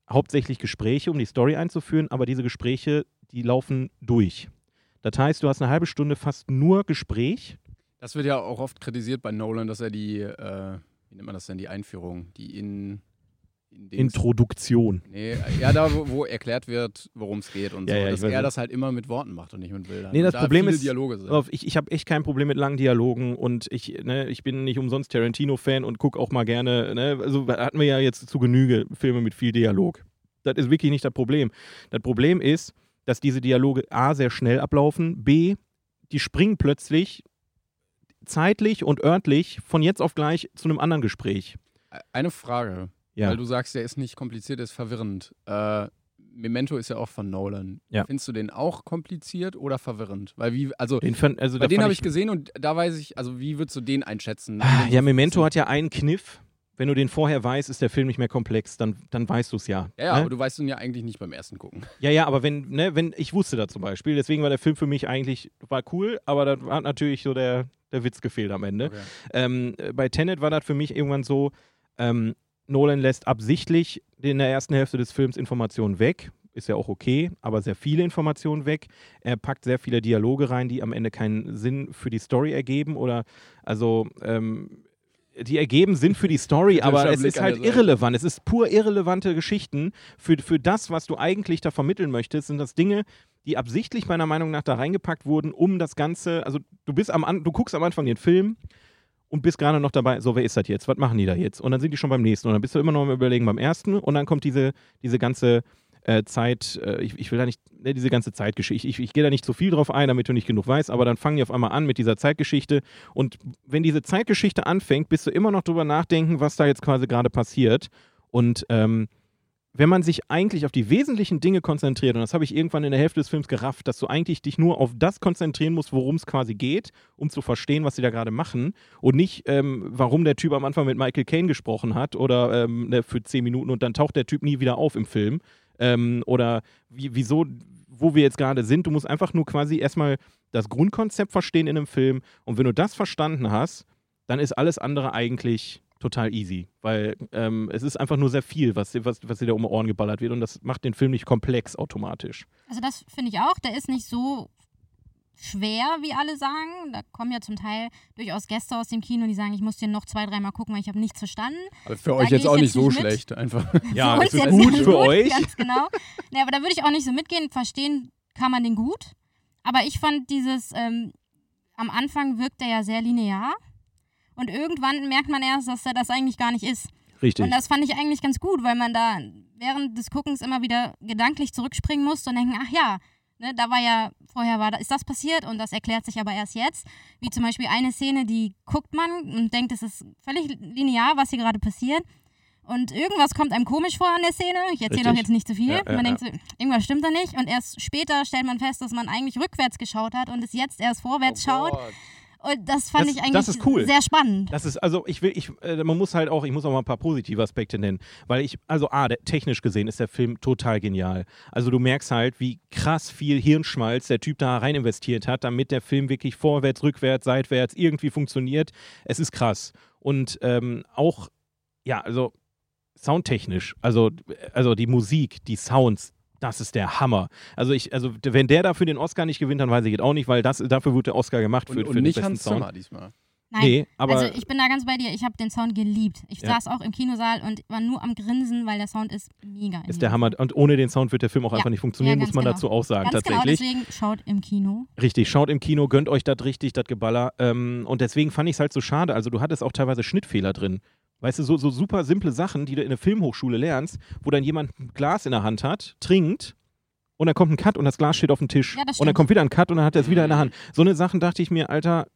hauptsächlich Gespräche, um die Story einzuführen, aber diese Gespräche, die laufen durch. Das heißt, du hast eine halbe Stunde fast nur Gespräch. Das wird ja auch oft kritisiert bei Nolan, dass er die, äh, wie nennt man das denn, die Einführung, die in in. Introduktion. Nee, ja, da, wo, wo erklärt wird, worum es geht und Ja, so. ja, dass er das halt immer mit Worten macht und nicht mit Bildern. Nee, das da Problem ist- Dialoge sind. Ich, ich habe echt kein Problem mit langen Dialogen und ich, ne, ich bin nicht umsonst Tarantino-Fan und gucke auch mal gerne, ne, also hatten wir ja jetzt zu Genüge Filme mit viel Dialog. Das ist wirklich nicht das Problem. Das Problem ist, dass diese Dialoge A sehr schnell ablaufen, B, die springen plötzlich zeitlich und örtlich von jetzt auf gleich zu einem anderen Gespräch. Eine Frage, Ja. weil du sagst, der ist nicht kompliziert, der ist verwirrend. Äh, Memento ist ja auch von Nolan. Ja. Findest du den auch kompliziert oder verwirrend? Weil wie, also Den also den habe ich gesehen und da weiß ich, also wie würdest du den einschätzen? Ah, Ja, Memento hat ja einen Kniff. Wenn du den vorher weißt, ist der Film nicht mehr komplex, dann, dann weißt du es ja. Ja, ja ne? aber du weißt ihn ja eigentlich nicht beim ersten Gucken. Ja, ja, aber wenn, ne, wenn, ich wusste da zum Beispiel, deswegen war der Film für mich eigentlich, war cool, aber da hat natürlich so der, der Witz gefehlt am Ende. Okay. Ähm, äh, bei Tenet war das für mich irgendwann so, ähm, Nolan lässt absichtlich in der ersten Hälfte des Films Informationen weg. Ist ja auch okay, aber sehr viele Informationen weg. Er packt sehr viele Dialoge rein, die am Ende keinen Sinn für die Story ergeben oder also ähm, die ergeben Sinn für die Story, aber es ist halt irrelevant. Es ist pur irrelevante Geschichten. Für, für das, was du eigentlich da vermitteln möchtest, sind das Dinge, die absichtlich meiner Meinung nach da reingepackt wurden, um das Ganze, also du bist am du guckst am Anfang den Film und bist gerade noch dabei, so, wer ist das jetzt? Was machen die da jetzt? Und dann sind die schon beim nächsten. Und dann bist du immer noch am Überlegen beim ersten. Und dann kommt diese, diese ganze äh, Zeit, äh, ich, ich will da nicht, ne, diese ganze Zeitgeschichte, ich, ich gehe da nicht zu viel drauf ein, damit du nicht genug weißt, aber dann fangen die auf einmal an mit dieser Zeitgeschichte. Und wenn diese Zeitgeschichte anfängt, bist du immer noch drüber nachdenken, was da jetzt quasi gerade passiert. Und ähm, wenn man sich eigentlich auf die wesentlichen Dinge konzentriert, und das habe ich irgendwann in der Hälfte des Films gerafft, dass du eigentlich dich nur auf das konzentrieren musst, worum es quasi geht, um zu verstehen, was sie da gerade machen und nicht, ähm, warum der Typ am Anfang mit Michael Caine gesprochen hat oder ähm, ne, für zehn Minuten und dann taucht der Typ nie wieder auf im Film ähm, oder wie, wieso, wo wir jetzt gerade sind. Du musst einfach nur quasi erstmal das Grundkonzept verstehen in einem Film und wenn du das verstanden hast, dann ist alles andere eigentlich total easy, weil ähm, es ist einfach nur sehr viel, was, was, was dir da um die Ohren geballert wird und das macht den Film nicht komplex automatisch. Also das finde ich auch. Der ist nicht so schwer, wie alle sagen. Da kommen ja zum Teil durchaus Gäste aus dem Kino, die sagen, ich muss den noch zwei, dreimal gucken, weil ich habe nichts verstanden. Aber für Da euch jetzt auch jetzt nicht so mit. schlecht, einfach. Ja, Für es ist gut für euch. Ganz genau. Nee, aber da würde ich auch nicht so mitgehen. Verstehen kann man den gut. Aber ich fand dieses, ähm, am Anfang wirkt er ja sehr linear. Und irgendwann merkt man erst, dass er das eigentlich gar nicht ist. Richtig. Und das fand ich eigentlich ganz gut, weil man da während des Guckens immer wieder gedanklich zurückspringen musste und denken, ach ja, ne, da war ja, vorher war da, ist das passiert und das erklärt sich aber erst jetzt. Wie zum Beispiel eine Szene, die guckt man und denkt, es ist völlig linear, was hier gerade passiert. Und irgendwas kommt einem komisch vor an der Szene. Ich erzähle doch jetzt nicht zu viel. Ja, ja, man denkt so, irgendwas stimmt da nicht. Und erst später stellt man fest, dass man eigentlich rückwärts geschaut hat und es jetzt erst vorwärts schaut. Und das fand Das- ich eigentlich cool. sehr spannend. Das ist, also ich will, ich, äh, man muss halt auch, ich muss auch mal ein paar positive Aspekte nennen, weil ich, also A, der, technisch gesehen ist der Film total genial. Also du merkst halt, wie krass viel Hirnschmalz der Typ da rein investiert hat, damit der Film wirklich vorwärts, rückwärts, seitwärts irgendwie funktioniert. Es ist krass. Und ähm, auch, ja, also soundtechnisch, also, also die Musik, die Sounds, das ist der Hammer. Also ich, also wenn der dafür den Oscar nicht gewinnt, dann weiß ich jetzt auch nicht, weil das, dafür wurde der Oscar gemacht für, Und, für und den nicht besten Hans Sound. Zimmer diesmal. Nein. Nee, aber also ich bin da ganz bei dir. Ich habe den Sound geliebt. Ich Ja. saß auch im Kinosaal und war nur am Grinsen, weil der Sound ist mega. ist der Hammer. Und ohne den Sound wird der Film auch Ja. einfach nicht funktionieren, Ja, muss man genau. dazu auch sagen, Ganz genau, tatsächlich. deswegen schaut im Kino. Richtig, schaut im Kino, gönnt euch das richtig, das Geballer. Ähm, und deswegen fand ich es halt so schade. Also du hattest auch teilweise Schnittfehler drin. Weißt du, so, so super simple Sachen, die du in der Filmhochschule lernst, wo dann jemand ein Glas in der Hand hat, trinkt und dann kommt ein Cut und das Glas steht auf dem Tisch. Ja, und dann kommt wieder ein Cut und dann hat er es wieder in der Hand. So eine Sachen dachte ich mir, Alter,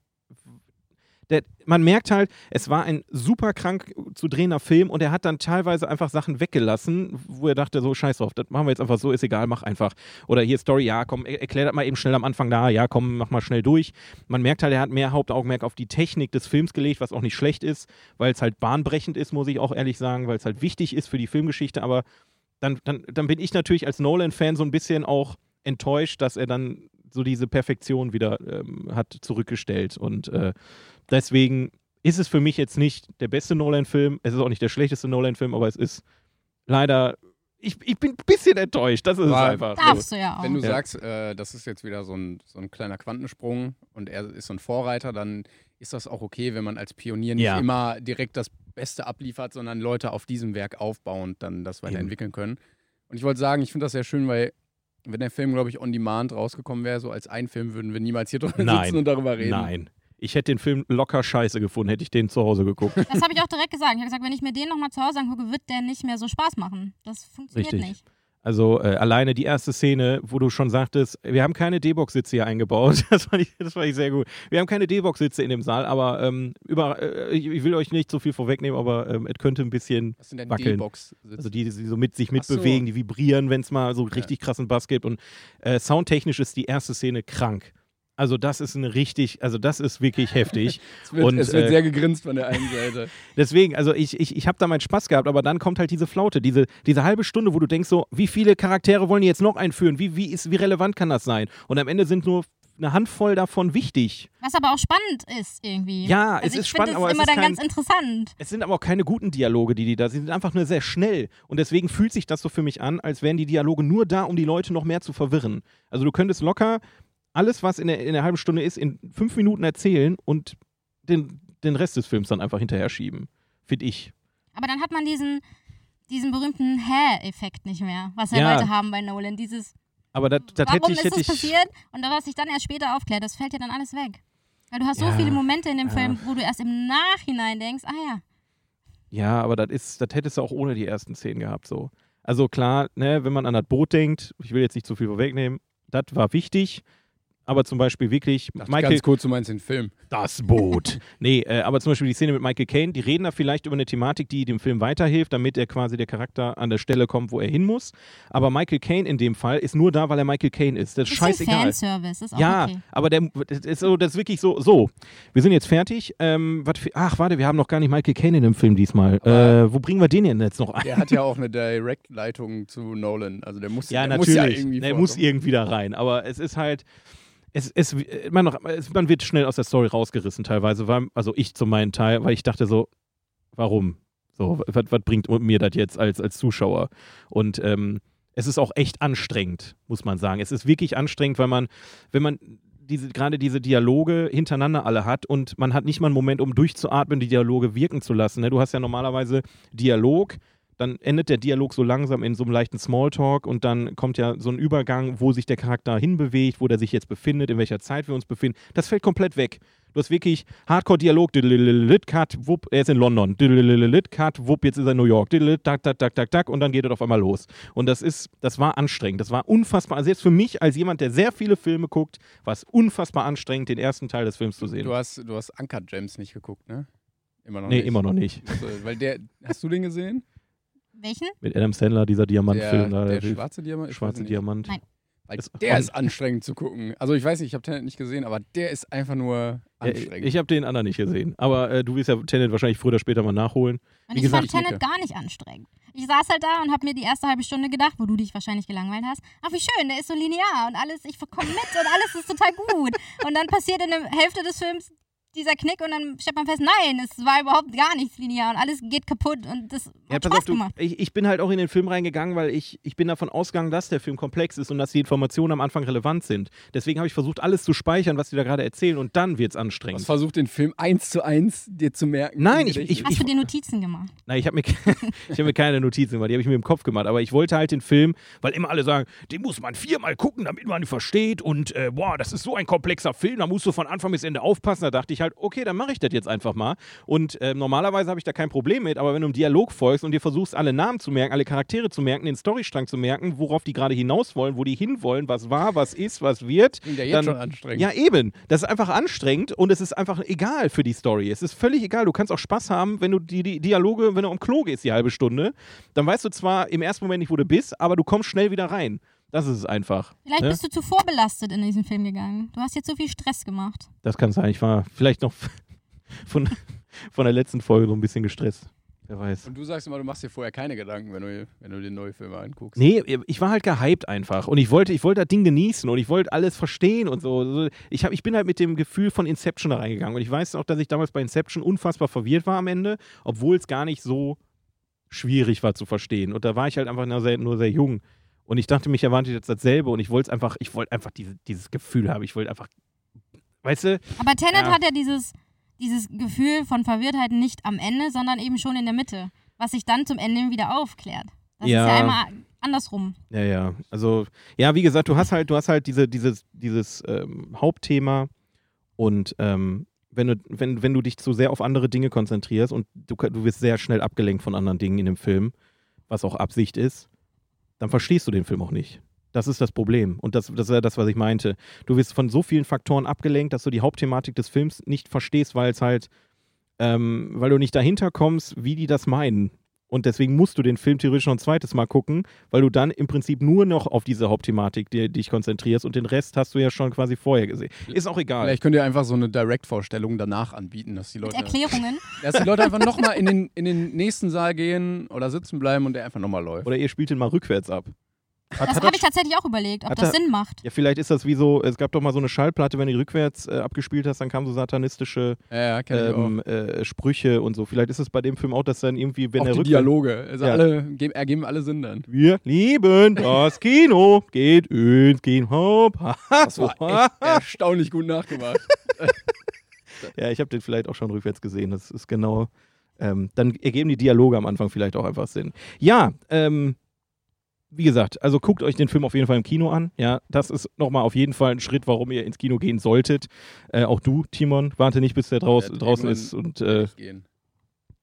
der, man merkt halt, es war ein super krank zu drehender Film und er hat dann teilweise einfach Sachen weggelassen, wo er dachte, so scheiß drauf, das machen wir jetzt einfach so, ist egal, mach einfach. Oder hier Story, ja, komm, er- erklär das mal eben schnell am Anfang da, ja, komm, mach mal schnell durch. Man merkt halt, er hat mehr Hauptaugenmerk auf die Technik des Films gelegt, was auch nicht schlecht ist, weil es halt bahnbrechend ist, muss ich auch ehrlich sagen, weil es halt wichtig ist für die Filmgeschichte, aber dann, dann, dann bin ich natürlich als Nolan-Fan so ein bisschen auch enttäuscht, dass er dann so diese Perfektion wieder ähm, hat zurückgestellt. Und äh, deswegen ist es für mich jetzt nicht der beste Nolan-Film. Es ist auch nicht der schlechteste Nolan-Film, aber es ist leider. Ich, ich bin ein bisschen enttäuscht. Das ist War- es einfach. Darfst So. du ja auch. Wenn du Ja. sagst, äh, das ist jetzt wieder so ein, so ein kleiner Quantensprung und er ist so ein Vorreiter, dann ist das auch okay, wenn man als Pionier nicht Ja. immer direkt das Beste abliefert, sondern Leute auf diesem Werk aufbauend dann das weiterentwickeln können. Und ich wollte sagen, ich finde das sehr schön, weil wenn der Film, glaube ich, on demand rausgekommen wäre, so als ein Film, würden wir niemals hier drüber sitzen und darüber reden. Nein. Ich hätte den Film locker scheiße gefunden, hätte ich den zu Hause geguckt. Das habe ich auch direkt gesagt. Ich habe gesagt, wenn ich mir den nochmal zu Hause angucke, wird der nicht mehr so Spaß machen. Das funktioniert Richtig. nicht. Also äh, alleine die erste Szene, wo du schon sagtest, wir haben keine D-Box-Sitze hier eingebaut. Das fand, ich, das fand ich sehr gut. Wir haben keine D-Box-Sitze in dem Saal, aber ähm, über, äh, ich, ich will euch nicht so viel vorwegnehmen, aber ähm, es könnte ein bisschen, Was sind denn Wackeln. Also die, die so mit sich Ach so. mitbewegen, die vibrieren, wenn es mal so richtig krassen Bass gibt. Und äh, soundtechnisch ist die erste Szene krank. Also das ist eine richtig, also das ist wirklich heftig. es wird, und, es wird äh, sehr gegrinst von der einen Seite. Deswegen, also ich, ich, ich habe da meinen Spaß gehabt, aber dann kommt halt diese Flaute, diese, diese halbe Stunde, wo du denkst so, wie viele Charaktere wollen die jetzt noch einführen? Wie, wie, ist, wie relevant kann das sein? Und am Ende sind nur eine Handvoll davon wichtig. Was aber auch spannend ist irgendwie. Ja, also es ich ist spannend, finde aber es es immer ist dann kein, ganz interessant. es sind aber auch keine guten Dialoge, die die da sind. Sie sind einfach nur sehr schnell. Und deswegen fühlt sich das so für mich an, als wären die Dialoge nur da, um die Leute noch mehr zu verwirren. Also du könntest locker alles, was in der, in der halben Stunde ist, in fünf Minuten erzählen und den, den Rest des Films dann einfach hinterher schieben. Finde ich. Aber dann hat man diesen, diesen berühmten Hä-Effekt nicht mehr, was ja, Ja. Leute haben bei Nolan. Dieses, Aber das, das warum hätte ich, ist hätte das passiert? Und was sich dann erst später aufklärt, das fällt ja dann alles weg. Weil du hast Ja, so viele Momente in dem ja. Film, wo du erst im Nachhinein denkst, ah ja, Ja, aber das ist, das hättest du auch ohne die ersten Szenen gehabt. So. Also klar, ne, wenn man an das Boot denkt, ich will jetzt nicht zu viel vorwegnehmen, das war wichtig. Aber zum Beispiel wirklich, Dachte Michael, Ganz kurz, du meinst den Film. das Boot. nee, äh, aber zum Beispiel die Szene mit Michael Caine, die reden da vielleicht über eine Thematik, die dem Film weiterhilft, damit er quasi der Charakter an der Stelle kommt, wo er hin muss. Aber Michael Caine in dem Fall ist nur da, weil er Michael Caine ist. Das ist bisschen scheißegal. Fanservice, ist auch Ja, okay. aber der, das ist, so, das ist wirklich so, so, wir sind jetzt fertig. Ähm, für, ach, warte, wir haben noch gar nicht Michael Caine in dem Film diesmal. Äh, wo bringen wir den denn jetzt noch ein? Der hat ja auch eine Direct-Leitung zu Nolan. Also der muss, Ja, der natürlich. Muss ja irgendwie er muss irgendwie da rein. Aber es ist halt. Es, es, man, es, man wird schnell aus der Story rausgerissen, teilweise. Weil, also ich zu meinem Teil, weil ich dachte so, warum? So, was, was bringt mir das jetzt als, als Zuschauer? Und ähm, es ist auch echt anstrengend, muss man sagen. Es ist wirklich anstrengend, weil man, wenn man diese, gerade diese Dialoge hintereinander alle hat und man hat nicht mal einen Moment, um durchzuatmen, die Dialoge wirken zu lassen. Ne? Du hast ja normalerweise Dialog, dann endet der Dialog so langsam in so einem leichten Smalltalk und dann kommt ja so ein Übergang, wo sich der Charakter hinbewegt, wo der sich jetzt befindet, in welcher Zeit wir uns befinden. Das fällt komplett weg. Du hast wirklich Hardcore-Dialog, cut, wupp, er ist in London, cut, wupp, jetzt ist er in New York, tak, tak, tak, tak, tak, und dann geht es auf einmal los. Und das ist, das war anstrengend, das war unfassbar, also jetzt für mich als jemand, der sehr viele Filme guckt, war es unfassbar anstrengend, den ersten Teil des Films zu sehen. Du hast, du hast Anker Gems nicht geguckt, ne? Immer noch nee, nicht. immer noch nicht. Also, weil der, hast du den gesehen? Welchen? Mit Adam Sandler, dieser Diamantfilm da, der, der, der schwarze Diamant? Schwarze. Diamant. Nein. Weil der ist anstrengend zu gucken. Also ich weiß nicht, ich habe Tenet nicht gesehen, aber der ist einfach nur Ja, anstrengend. ich habe den anderen nicht gesehen. Aber äh, du wirst ja Tenet wahrscheinlich früher oder später mal nachholen. Und Wie ich gesagt, fand ich Tenet gar nicht anstrengend. Ich saß halt da und habe mir die erste halbe Stunde gedacht, wo du dich wahrscheinlich gelangweilt hast. Ach, wie schön, der ist so linear und alles, ich komme mit und alles ist total gut. Und dann passiert in der Hälfte des Films dieser Knick und dann stellt man fest, nein, es war überhaupt gar nichts linear und alles geht kaputt und das hat Spaß du, gemacht. ich, ich bin halt auch in den Film reingegangen, weil ich, ich bin davon ausgegangen, dass der Film komplex ist und dass die Informationen am Anfang relevant sind. Deswegen habe ich versucht, alles zu speichern, was die da gerade erzählen und dann wird es Du anstrengend. hast versucht, den Film eins zu eins dir zu merken. Nein, ich- ich- Hast du dir Notizen gemacht? Nein, ich habe mir, ich hab mir keine Notizen gemacht, die habe ich mir im Kopf gemacht. Aber ich wollte halt den Film, weil immer alle sagen, den muss man viermal gucken, damit man ihn versteht. Und äh, boah, das ist so ein komplexer Film, da musst du von Anfang bis Ende aufpassen. Da dachte ich halt, okay, dann mache ich das jetzt einfach mal. Und äh, normalerweise habe ich da kein Problem mit, aber wenn du im Dialog folgst und dir versuchst, alle Namen zu merken, alle Charaktere zu merken, den Storystrang zu merken, worauf die gerade hinaus wollen, wo die hinwollen, was war, was ist, was wird. Ja jetzt dann- schon anstrengend. Ja, eben. Das ist einfach anstrengend und es ist einfach egal für die Story. Es ist völlig egal. Du kannst auch Spaß haben, wenn du die, die Dialoge, wenn du am Klo gehst, die halbe Stunde, dann weißt du zwar im ersten Moment nicht, wo du bist, aber du kommst schnell wieder rein. Das ist es einfach. Vielleicht Ne? bist du zu vorbelastet in diesen Film gegangen. Du hast jetzt so viel Stress gemacht. Das kann sein. Ich war vielleicht noch von, von der letzten Folge so ein bisschen gestresst. Wer weiß. Und du sagst immer, du machst dir vorher keine Gedanken, wenn du, wenn du dir neue Filme anguckst. Nee, ich war halt gehypt einfach und ich wollte, ich wollte das Ding genießen und ich wollte alles verstehen und so. So, Ich, hab, ich bin halt mit dem Gefühl von Inception da reingegangen und ich weiß auch, dass ich damals bei Inception unfassbar verwirrt war am Ende, obwohl es gar nicht so schwierig war zu verstehen. Und da war ich halt einfach nur sehr, nur sehr jung und ich dachte, mich erwartet jetzt dasselbe und ich wollte es einfach, ich wollte einfach diese, dieses Gefühl haben. Ich wollte einfach, weißt du, Aber Tenet Ja. hat ja dieses, dieses Gefühl von Verwirrtheit nicht am Ende, sondern eben schon in der Mitte, was sich dann zum Ende wieder aufklärt. Das Ja. ist ja einmal andersrum. Ja, ja. Also, ja, wie gesagt, du hast halt, du hast halt diese, dieses, dieses ähm, Hauptthema und ähm, wenn du, wenn, wenn du dich zu sehr auf andere Dinge konzentrierst und du, du wirst sehr schnell abgelenkt von anderen Dingen in dem Film, was auch Absicht ist, dann verstehst du den Film auch nicht. Das ist das Problem. Und das, das ist das, was ich meinte. Du wirst von so vielen Faktoren abgelenkt, dass du die Hauptthematik des Films nicht verstehst, weil es halt, ähm, weil du nicht dahinter kommst, wie die das meinen. Und deswegen musst du den Film theoretisch noch ein zweites Mal gucken, weil du dann im Prinzip nur noch auf diese Hauptthematik die, dich konzentrierst und den Rest hast du ja schon quasi vorher gesehen. Ist auch egal. Vielleicht könnt ihr einfach so eine Direct-Vorstellung danach anbieten, dass die Mit Leute, Erklärungen. dass die Leute einfach nochmal in den, in den nächsten Saal gehen oder sitzen bleiben und der einfach nochmal läuft. Oder ihr spielt den mal rückwärts ab. Hat, Das habe ich tatsächlich auch überlegt, ob das er- Sinn macht. ja, vielleicht ist das wie so, es gab doch mal so eine Schallplatte, wenn du die rückwärts äh, abgespielt hast, dann kamen so satanistische Ja, ähm, äh, Sprüche und so. Vielleicht ist es bei dem Film auch, dass dann irgendwie, wenn auch. er Auch die rückwärts Dialoge. Also Ja. alle geben, ergeben alle Sinn dann. Wir lieben das Kino, geht ins Kino. Das war echt erstaunlich gut nachgemacht. Ja, ich habe den vielleicht auch schon rückwärts gesehen. Das ist genau. Ähm, dann ergeben die Dialoge am Anfang vielleicht auch einfach Sinn. Ja, ähm, wie gesagt, also guckt euch den Film auf jeden Fall im Kino an. Ja, das ist nochmal auf jeden Fall ein Schritt, warum ihr ins Kino gehen solltet. Äh, auch du, Timon, warte nicht, bis der draus, draußen ist und äh, ich gehen.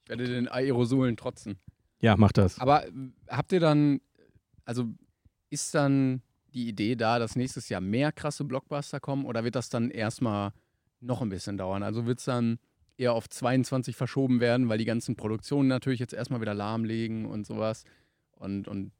Ich werde den Aerosolen trotzen. ja, mach das. Aber äh, habt ihr dann, also ist dann die Idee da, dass nächstes Jahr mehr krasse Blockbuster kommen oder wird das dann erstmal noch ein bisschen dauern? Also wird es dann eher auf 22 verschoben werden, weil die ganzen Produktionen natürlich jetzt erstmal wieder lahmlegen und sowas und, und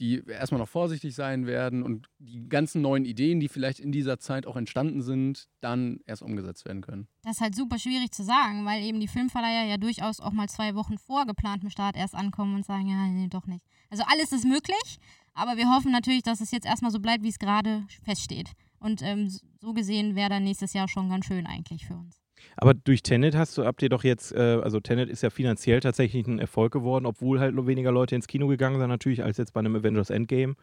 die erstmal noch vorsichtig sein werden und die ganzen neuen Ideen, die vielleicht in dieser Zeit auch entstanden sind, dann erst umgesetzt werden können. Das ist halt super schwierig zu sagen, weil eben die Filmverleiher ja durchaus auch mal zwei Wochen vor geplantem Start erst ankommen und sagen, ja, nee, doch nicht. Also alles ist möglich, aber wir hoffen natürlich, dass es jetzt erstmal so bleibt, wie es gerade feststeht. Und ähm, so gesehen wäre dann nächstes Jahr schon ganz schön eigentlich für uns. Aber durch Tenet hast du, habt ihr doch jetzt, äh, also Tenet ist ja finanziell tatsächlich ein Erfolg geworden, obwohl halt nur weniger Leute ins Kino gegangen sind, natürlich, als jetzt bei einem Avengers Endgame.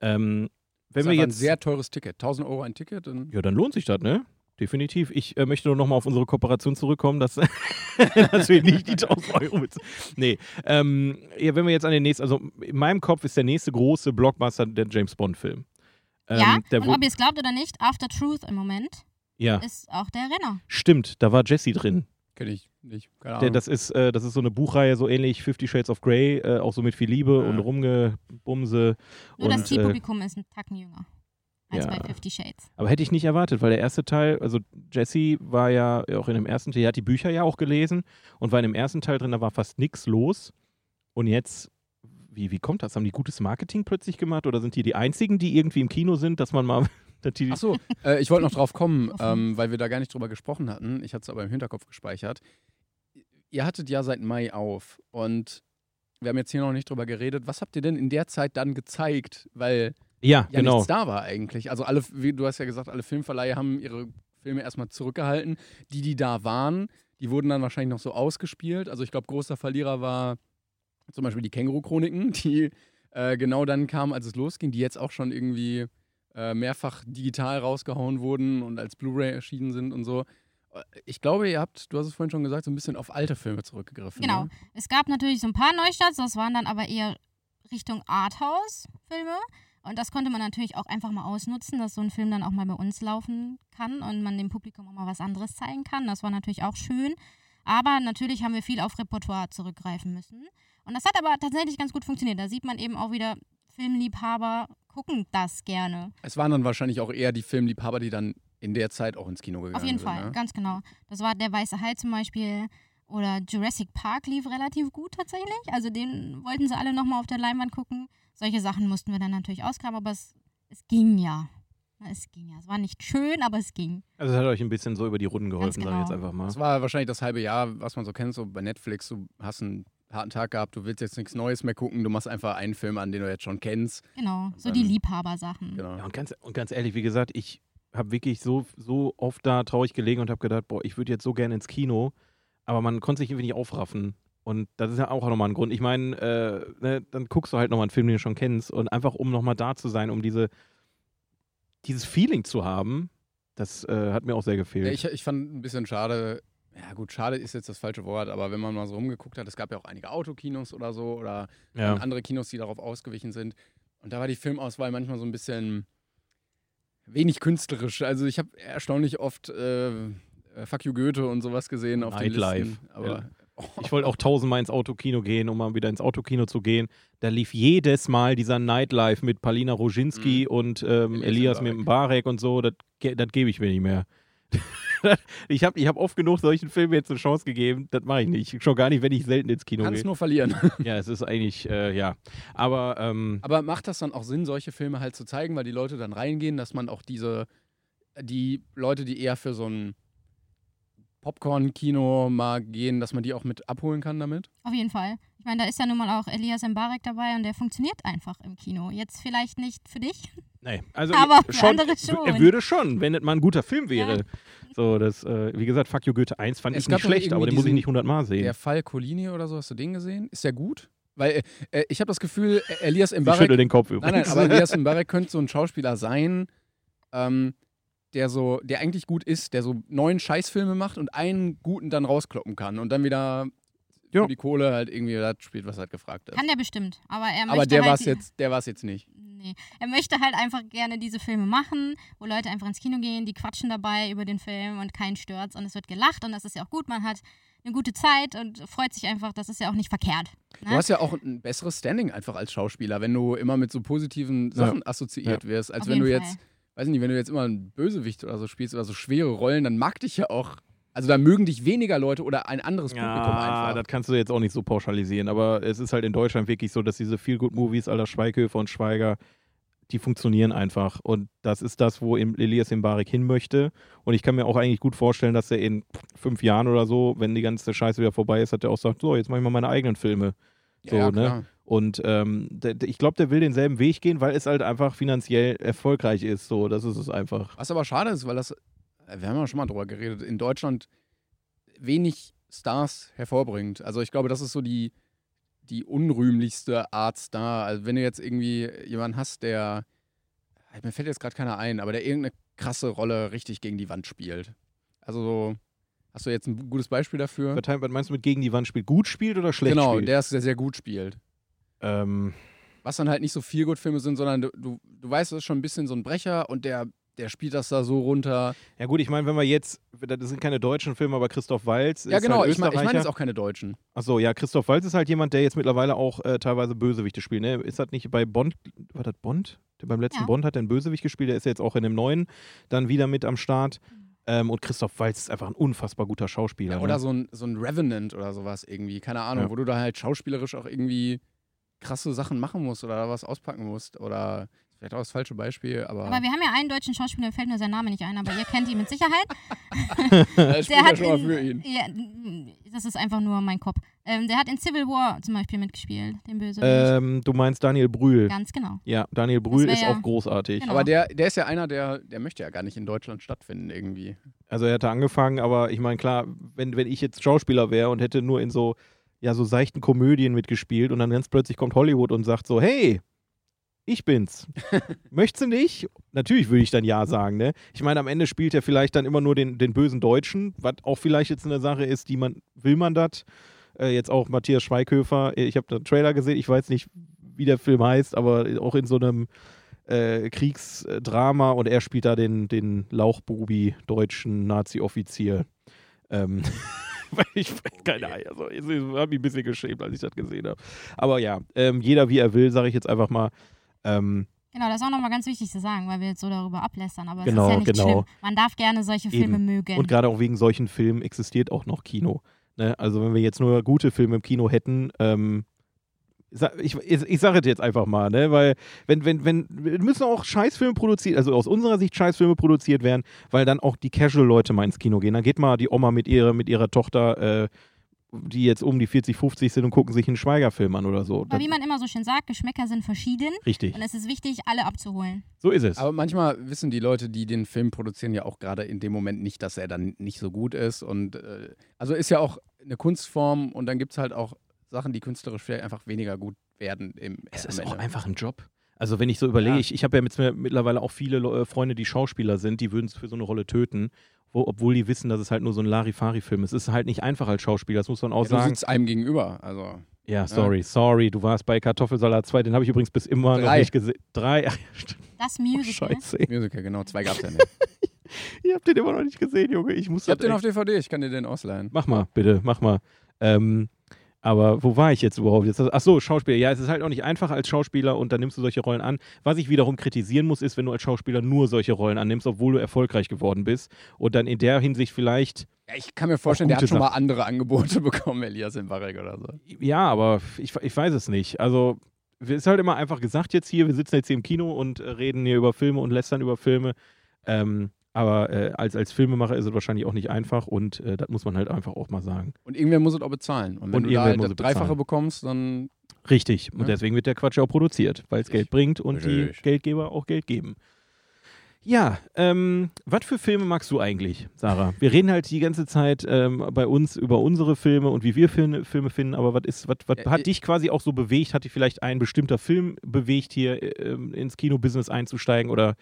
Ähm, wenn das wir ist aber ein jetzt. sehr teures Ticket. 1000 Euro ein Ticket. Und Ja, dann lohnt sich das, ne? Definitiv. Ich äh, möchte nur nochmal auf unsere Kooperation zurückkommen, dass, dass wir nicht die 1000 Euro mit. Nee. Ähm, ja, wenn wir jetzt an den nächsten, also in meinem Kopf ist der nächste große Blockbuster der James Bond-Film. Ähm, ja, der und ob ihr es glaubt oder nicht, After Truth im Moment ja, ist auch der Renner. stimmt, da war Jesse drin. kenne ich nicht. Keine Der, Ahnung. das, ist, äh, das ist so eine Buchreihe, so ähnlich Fifty Shades of Grey, äh, auch so mit viel Liebe Ja. und Rumgebumse. Nur und, das äh, Zielpublikum ist ein Tacken jünger als ja. bei Fifty Shades. Aber hätte ich nicht erwartet, weil der erste Teil, also Jesse war ja auch in dem ersten Teil, er hat die Bücher ja auch gelesen und war in dem ersten Teil drin, da war fast nichts los. Und jetzt, wie, wie kommt das? Haben die gutes Marketing plötzlich gemacht oder sind die die einzigen, die irgendwie im Kino sind, dass man mal. Dass die, Achso, äh, ich wollte noch drauf kommen, ähm, weil wir da gar nicht drüber gesprochen hatten. Ich hatte es aber im Hinterkopf gespeichert. Ihr hattet ja seit Mai auf und wir haben jetzt hier noch nicht drüber geredet. Was habt ihr denn in der Zeit dann gezeigt? Weil ja, ja genau. nichts da war eigentlich. Also alle, wie du hast ja gesagt, alle Filmverleihe haben ihre Filme erstmal zurückgehalten. Die, die da waren, die wurden dann wahrscheinlich noch so ausgespielt. Also ich glaube, großer Verlierer war zum Beispiel die Känguru-Chroniken, die äh, genau dann kamen, als es losging, die jetzt auch schon irgendwie äh, mehrfach digital rausgehauen wurden und als Blu-ray erschienen sind und so. Ich glaube, ihr habt, du hast es vorhin schon gesagt, so ein bisschen auf alte Filme zurückgegriffen. Genau. Ne? Es gab natürlich so ein paar Neustarts, das waren dann aber eher Richtung Arthouse-Filme. Und das konnte man natürlich auch einfach mal ausnutzen, dass so ein Film dann auch mal bei uns laufen kann und man dem Publikum auch mal was anderes zeigen kann. Das war natürlich auch schön. Aber natürlich haben wir viel auf Repertoire zurückgreifen müssen. Und das hat aber tatsächlich ganz gut funktioniert. Da sieht man eben auch wieder, Filmliebhaber gucken das gerne. Es waren dann wahrscheinlich auch eher die Filmliebhaber, die dann in der Zeit auch ins Kino gegangen Auf jeden sind. Fall, Ne? ganz genau. Das war der Weiße Hai zum Beispiel. Oder Jurassic Park lief relativ gut tatsächlich. Also den wollten sie alle nochmal auf der Leinwand gucken. Solche Sachen mussten wir dann natürlich ausgraben, aber es, es ging ja. Es ging ja. Es war nicht schön, aber es ging. Also, es hat euch ein bisschen so über die Runden geholfen, Ganz sag ich jetzt genau. einfach mal. Das war wahrscheinlich das halbe Jahr, was man so kennt, so bei Netflix. Du hast einen harten Tag gehabt, du willst jetzt nichts Neues mehr gucken, du machst einfach einen Film an, den du jetzt schon kennst. Genau. So dann- die Liebhabersachen. Genau. Ja, und ganz, und ganz ehrlich, wie gesagt, ich habe wirklich so, so oft da traurig gelegen und habe gedacht, boah, ich würde jetzt so gerne ins Kino, aber man konnte sich irgendwie nicht aufraffen. Und das ist ja auch nochmal ein Grund. Ich meine, äh, ne, dann guckst du halt nochmal einen Film, den du schon kennst und einfach um nochmal da zu sein, um diese, dieses Feeling zu haben, Das äh, hat mir auch sehr gefehlt. Ja, ich, ich fand ein bisschen schade, ja gut, schade ist jetzt das falsche Wort, aber wenn man mal so rumgeguckt hat, es gab ja auch einige Autokinos oder so oder ja. andere Kinos, die darauf ausgewichen sind. Und da war die Filmauswahl manchmal so ein bisschen wenig künstlerisch. Also ich habe erstaunlich oft äh, Fuck You Goethe und sowas gesehen auf den Nightlife. Listen. Aber Ich wollte auch tausendmal ins Autokino gehen, um mal wieder ins Autokino zu gehen. Da lief jedes Mal dieser Nightlife mit Palina Roginski und ähm, Elias Elias mit dem Barek und so. Das, das gebe ich mir nicht mehr. Ich habe ich hab oft genug solchen Filmen jetzt eine Chance gegeben. Das mache ich nicht. Schon gar nicht, wenn ich selten ins Kino kannst gehe. nur verlieren. Ja, es ist eigentlich, äh, ja. Aber ähm, Aber macht das dann auch Sinn, solche Filme halt zu zeigen, weil die Leute dann reingehen, dass man auch diese, die Leute, die eher für so ein Popcorn-Kino mal gehen, dass man die auch mit abholen kann damit? Auf jeden Fall. Ich meine, da ist ja nun mal auch Elias Mbarek dabei und der funktioniert einfach im Kino. Jetzt vielleicht nicht für dich. nee, also Aber für schon, andere er schon. würde schon, wenn es mal ein guter Film wäre. So, das, äh, wie gesagt, Fuck You Goethe 1 fand Es ich nicht schlecht, aber den muss ich nicht hundertmal sehen. Der Fall Colini oder so, hast du den gesehen? Ist der gut? Weil äh, ich habe das Gefühl, äh, Elias ich Mbarek schüttel den Kopf Nein, übrigens. nein, aber Elias Mbarek könnte so ein Schauspieler sein, ähm, der so, der eigentlich gut ist, der so neun Scheißfilme macht und einen guten dann rauskloppen kann und dann wieder Ja. für die Kohle halt irgendwie das spielt, was halt gefragt ist. Kann der bestimmt. Aber er möchte aber der war halt es jetzt, der war es jetzt nicht. Nee. Er möchte halt einfach gerne diese Filme machen, wo Leute einfach ins Kino gehen, die quatschen dabei über den Film und keinen stört's und es wird gelacht und das ist ja auch gut. Man hat eine gute Zeit und freut sich einfach, das ist ja auch nicht verkehrt. Du Ne? hast ja auch ein besseres Standing einfach als Schauspieler, wenn du immer mit so positiven Sachen assoziiert wirst, als Auf wenn du jeden jetzt, Fall. Weiß nicht, wenn du jetzt immer einen Bösewicht oder so spielst oder so schwere Rollen, dann mag dich ja auch, also da mögen dich weniger Leute oder ein anderes Publikum Ja, einfach. das kannst du jetzt auch nicht so pauschalisieren, aber es ist halt in Deutschland wirklich so, dass diese Feel-Good-Movies aller Schweighöfer und Schweiger, die funktionieren einfach. Und das ist das, wo Elias Mbarek hin möchte. Und ich kann mir auch eigentlich gut vorstellen, dass er in fünf Jahren oder so, wenn die ganze Scheiße wieder vorbei ist, hat er auch sagt, so, jetzt mache ich mal meine eigenen Filme. So, ja, ne? Und ähm, der, ich glaube, der will denselben Weg gehen, weil es halt einfach finanziell erfolgreich ist. So, das ist es einfach. Was aber schade ist, weil das, äh, wir haben ja schon mal drüber geredet, in Deutschland wenig Stars hervorbringt. Also ich glaube, das ist so die, die unrühmlichste Art Star. Also wenn du jetzt irgendwie jemanden hast, der, äh, mir fällt jetzt gerade keiner ein, aber der irgendeine krasse Rolle richtig gegen die Wand spielt. Also so, hast du jetzt ein gutes Beispiel dafür? Was meinst du mit gegen die Wand spielt? Gut spielt oder schlecht genau, spielt? der ist sehr, sehr gut spielt. Ähm, Was dann halt nicht so viel Filme sind, sondern du, du, du weißt, das ist schon ein bisschen so ein Brecher und der, der spielt das da so runter. Ja gut, ich meine, wenn wir jetzt, das sind keine deutschen Filme, aber Christoph Walz Ja, ist genau, halt ich meine ich mein jetzt auch keine Deutschen. Achso, ja, Christoph Walz ist halt jemand, der jetzt mittlerweile auch äh, teilweise Bösewichte spielt. Ne? Ist das nicht bei Bond, war das Bond? Der beim letzten Ja. Bond hat er einen Bösewicht gespielt, der ist jetzt auch in dem neuen dann wieder mit am Start. Ähm, und Christoph Walz ist einfach ein unfassbar guter Schauspieler. Ja, oder ne? so ein, so ein Revenant oder sowas irgendwie, keine Ahnung, Ja. wo du da halt schauspielerisch auch irgendwie krasse Sachen machen musst oder was auspacken musst oder vielleicht auch das falsche Beispiel, aber, Aber wir haben ja einen deutschen Schauspieler, mir fällt nur sein Name nicht ein, aber ihr kennt ihn mit Sicherheit. das Der hat ja schon mal für ihn. Ja, das ist einfach nur mein Kopf. Ähm, der hat in Civil War zum Beispiel mitgespielt, den Bösewicht. ähm, du meinst Daniel Brühl. Ganz genau. Ja, Daniel Brühl ist ja- auch großartig. Genau. Aber der, der ist ja einer, der, der möchte ja gar nicht in Deutschland stattfinden irgendwie. Also er hatte angefangen, aber ich meine, klar, wenn, wenn ich jetzt Schauspieler wäre und hätte nur in so, ja, so seichten Komödien mitgespielt und dann ganz plötzlich kommt Hollywood und sagt so, hey, ich bin's. Möchtest du nicht? Natürlich würde ich dann ja sagen, ne? Ich meine, am Ende spielt er vielleicht dann immer nur den, den bösen Deutschen, was auch vielleicht jetzt eine Sache ist, die man, will man das? Äh, jetzt auch Matthias Schweighöfer, ich habe den Trailer gesehen, ich weiß nicht, wie der Film heißt, aber auch in so einem äh, Kriegsdrama und er spielt da den, den Lauchbubi deutschen Nazi-Offizier. Ähm, weil ich keine Ahnung, also ich habe mich ein bisschen geschämt, als ich das gesehen habe. Aber ja, ähm, jeder wie er will, sage ich jetzt einfach mal. Ähm, Genau, das ist auch nochmal ganz wichtig zu sagen, weil wir jetzt so darüber ablästern. Aber Genau, es ist ja nicht genau. schlimm. Man darf gerne solche Filme Eben. mögen. und gerade auch wegen solchen Filmen existiert auch noch Kino. Ne? Also wenn wir jetzt nur gute Filme im Kino hätten, ähm, ich, ich, ich sage es jetzt einfach mal, ne? weil wenn, wenn, wenn, müssen auch Scheißfilme produziert, also aus unserer Sicht Scheißfilme produziert werden, weil dann auch die Casual-Leute mal ins Kino gehen. Dann geht mal die Oma mit ihrer, mit ihrer Tochter, äh, die jetzt um die 40, 50 sind und gucken sich einen Schweigerfilm an oder so. aber wie man immer so schön sagt, Geschmäcker sind verschieden. Richtig, Und es ist wichtig, alle abzuholen. so ist es. Aber manchmal wissen die Leute, die den Film produzieren, ja auch gerade in dem Moment nicht, dass er dann nicht so gut ist. Und äh, also ist ja auch eine Kunstform und dann gibt es halt auch Sachen, die künstlerisch vielleicht einfach weniger gut werden im Es ist auch einfach ein Job. Also wenn ich so überlege, Ja. ich, ich habe ja mit, mittlerweile auch viele Le- äh, Freunde, die Schauspieler sind, die würden es für so eine Rolle töten, wo, obwohl die wissen, dass es halt nur so ein Larifari-Film ist. Es ist halt nicht einfach als Schauspieler, das muss man auch Ja, du sagen. sitzt einem gegenüber. Also, Ja, sorry, sorry, du warst bei Kartoffelsalat 2, den habe ich übrigens bis immer noch Drei. nicht gesehen. Drei. Das Oh, Musical. scheiße. Musical, genau. Zwei gab's ja nicht. Ihr habt den immer noch nicht gesehen, Junge. Ich muss Ich hab das den auf DVD, ich kann dir den ausleihen. Mach mal, bitte, mach mal. Ähm, aber wo war ich jetzt überhaupt? Jetzt, ach so, Schauspieler. Ja, es ist halt auch nicht einfach als Schauspieler und dann nimmst du solche Rollen an. Was ich wiederum kritisieren muss, ist, wenn du als Schauspieler nur solche Rollen annimmst, obwohl du erfolgreich geworden bist und dann in der Hinsicht vielleicht, Ja, ich kann mir vorstellen, der hat schon mal andere Angebote bekommen, Elias Mbarek oder so. ja, aber ich, ich weiß es nicht. Also, es ist halt immer einfach gesagt jetzt hier, wir sitzen jetzt hier im Kino und reden hier über Filme und lästern über Filme. Ähm, aber äh, als, als Filmemacher ist es wahrscheinlich auch nicht einfach und äh, das muss man halt einfach auch mal sagen. Und irgendwer muss es auch bezahlen. Und wenn Und du da halt das. Dreifache bekommst, dann Richtig. Und Ja. deswegen wird der Quatsch auch produziert, weil es. Geld bringt und die Richtig. Geldgeber auch Geld geben. Ja, ähm, was für Filme magst du eigentlich, Sarah? Wir reden halt die ganze Zeit ähm, bei uns über unsere Filme und wie wir Filme, Filme finden, aber was ist, was, was Ja, hat ich- dich quasi auch so bewegt? Hat dich vielleicht ein bestimmter Film bewegt, hier ähm, ins Kinobusiness einzusteigen oder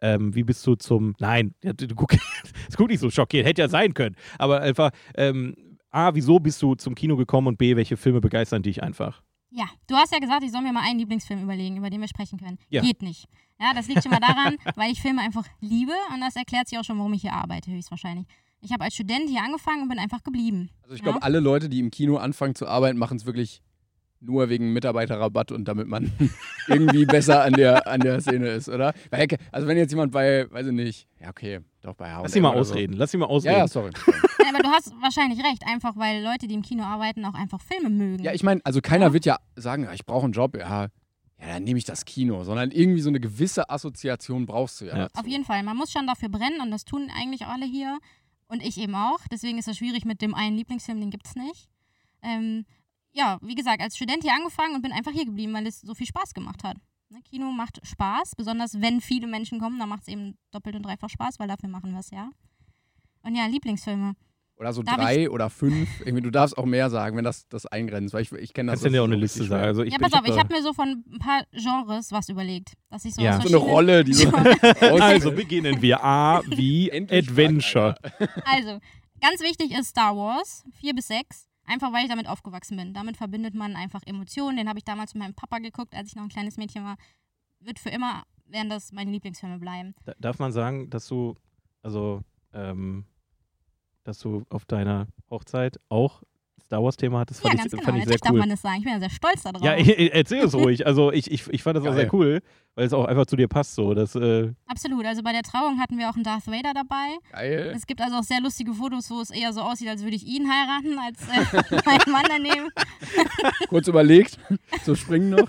ähm, wie bist du zum. Nein, guck, das guck nicht so schockiert, hätte ja sein können. Aber einfach, ähm, A, wieso bist du zum Kino gekommen und B, welche Filme begeistern dich einfach? Ja, du hast ja gesagt, ich soll mir mal einen Lieblingsfilm überlegen, über den wir sprechen können. Ja. Geht nicht. Ja, das liegt schon mal daran, weil ich Filme einfach liebe und das erklärt sich auch schon, warum ich hier arbeite, höchstwahrscheinlich. Ich habe als Student hier angefangen und bin einfach geblieben. Also ich glaube, Ja. alle Leute, die im Kino anfangen zu arbeiten, machen es wirklich nur wegen Mitarbeiterrabatt und damit man irgendwie besser an der, an der Szene ist, oder? Weil, also wenn jetzt jemand bei, weiß ich nicht, ja okay, doch bei H&M Lass sie mal oder so. ausreden, lass sie mal Ja, ausreden. ja, sorry. Ja, aber du hast wahrscheinlich recht, einfach weil Leute, die im Kino arbeiten, auch einfach Filme mögen. Ja, ich meine, also keiner wird ja sagen, ja, ich brauche einen Job, ja, ja, dann nehme ich das Kino, sondern irgendwie so eine gewisse Assoziation brauchst du ja. Ja. dazu. Auf jeden Fall. Man muss schon dafür brennen und das tun eigentlich alle hier. Und ich eben auch. Deswegen ist es schwierig mit dem einen Lieblingsfilm, den gibt es nicht. Ähm, ja, wie gesagt, als Student hier angefangen und bin einfach hier geblieben, weil es so viel Spaß gemacht hat. Ne, Kino macht Spaß, besonders wenn viele Menschen kommen, dann macht es eben doppelt und dreifach Spaß, weil dafür machen wir es ja. Und ja, Lieblingsfilme. Oder so Darf drei oder fünf. Irgendwie, du darfst auch mehr sagen, wenn das das eingrenzt, weil ich, ich kenne das. Kannst du dir auch eine so Liste sagen? Also ich ja, pass auf, ich habe mir so von ein paar Genres was überlegt. Dass ich so Ja. So eine Rolle, die so. Also beginnen wir. A wie Adventure. Also, ganz wichtig ist Star Wars, 4 bis 6. Einfach weil ich damit aufgewachsen bin. Damit verbindet man einfach Emotionen. Den habe ich damals mit meinem Papa geguckt, als ich noch ein kleines Mädchen war. Wird für immer, werden das meine Lieblingsfilme bleiben. Da- Darf man sagen, dass du, also, ähm, dass du auf deiner Hochzeit auch Star Wars-Thema hattest? ja, Fand ganz ich, genau. fand ich Natürlich sehr darf cool. man das sagen. Ich bin ja sehr stolz darauf. Ja, ich, ich, erzähl es ruhig. Also ich, ich, ich fand das auch sehr cool, weil es auch einfach zu dir passt so. Dass, äh, Absolut. Also bei der Trauung hatten wir auch einen Darth Vader dabei. Geil. Es gibt also auch sehr lustige Fotos, wo es eher so aussieht, als würde ich ihn heiraten, als äh, meinen Mann daneben. Kurz überlegt. So springen noch.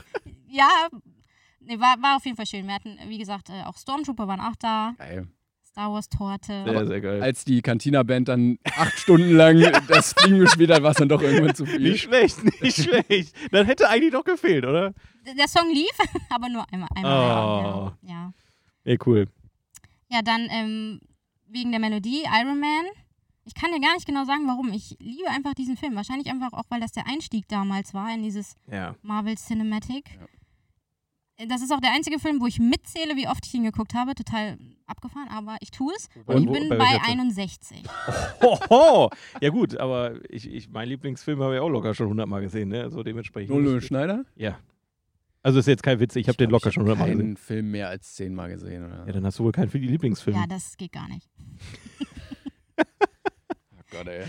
Ja, nee, war, war auf jeden Fall schön. Wir hatten, wie gesagt, äh, auch Stormtrooper waren auch da. Geil. Star Wars Torte. sehr, sehr geil. Als die Cantina-Band dann acht Stunden lang das Ding gespielt hat, war es dann doch irgendwann zu viel. Nicht schlecht, nicht schlecht. Das hätte eigentlich doch gefehlt, oder? Der Song lief, aber nur einmal. einmal Oh. ja. ja. Ja, cool. Ja, dann ähm, wegen der Melodie, Iron Man. Ich kann dir gar nicht genau sagen, warum. Ich liebe einfach diesen Film. Wahrscheinlich einfach auch, weil das der Einstieg damals war in dieses Ja. Marvel Cinematic. Äh, Das ist auch der einzige Film, wo ich mitzähle, wie oft ich ihn geguckt habe. Total abgefahren, aber ich tue es. Und Und ich bin bei bei welcher Zahl? 61. Hoho. Ja gut, aber ich, ich, mein Lieblingsfilm habe ich auch locker schon hundertmal gesehen, ne? Also dementsprechend. Null Schneider? Ja. Also ist jetzt kein Witz, ich habe den locker schon hundertmal gesehen. keinen Film mehr als zehnmal gesehen. Oder? Ja, dann hast du wohl keinen für die Lieblingsfilme. Ja, das geht gar nicht. oh Gott, ey.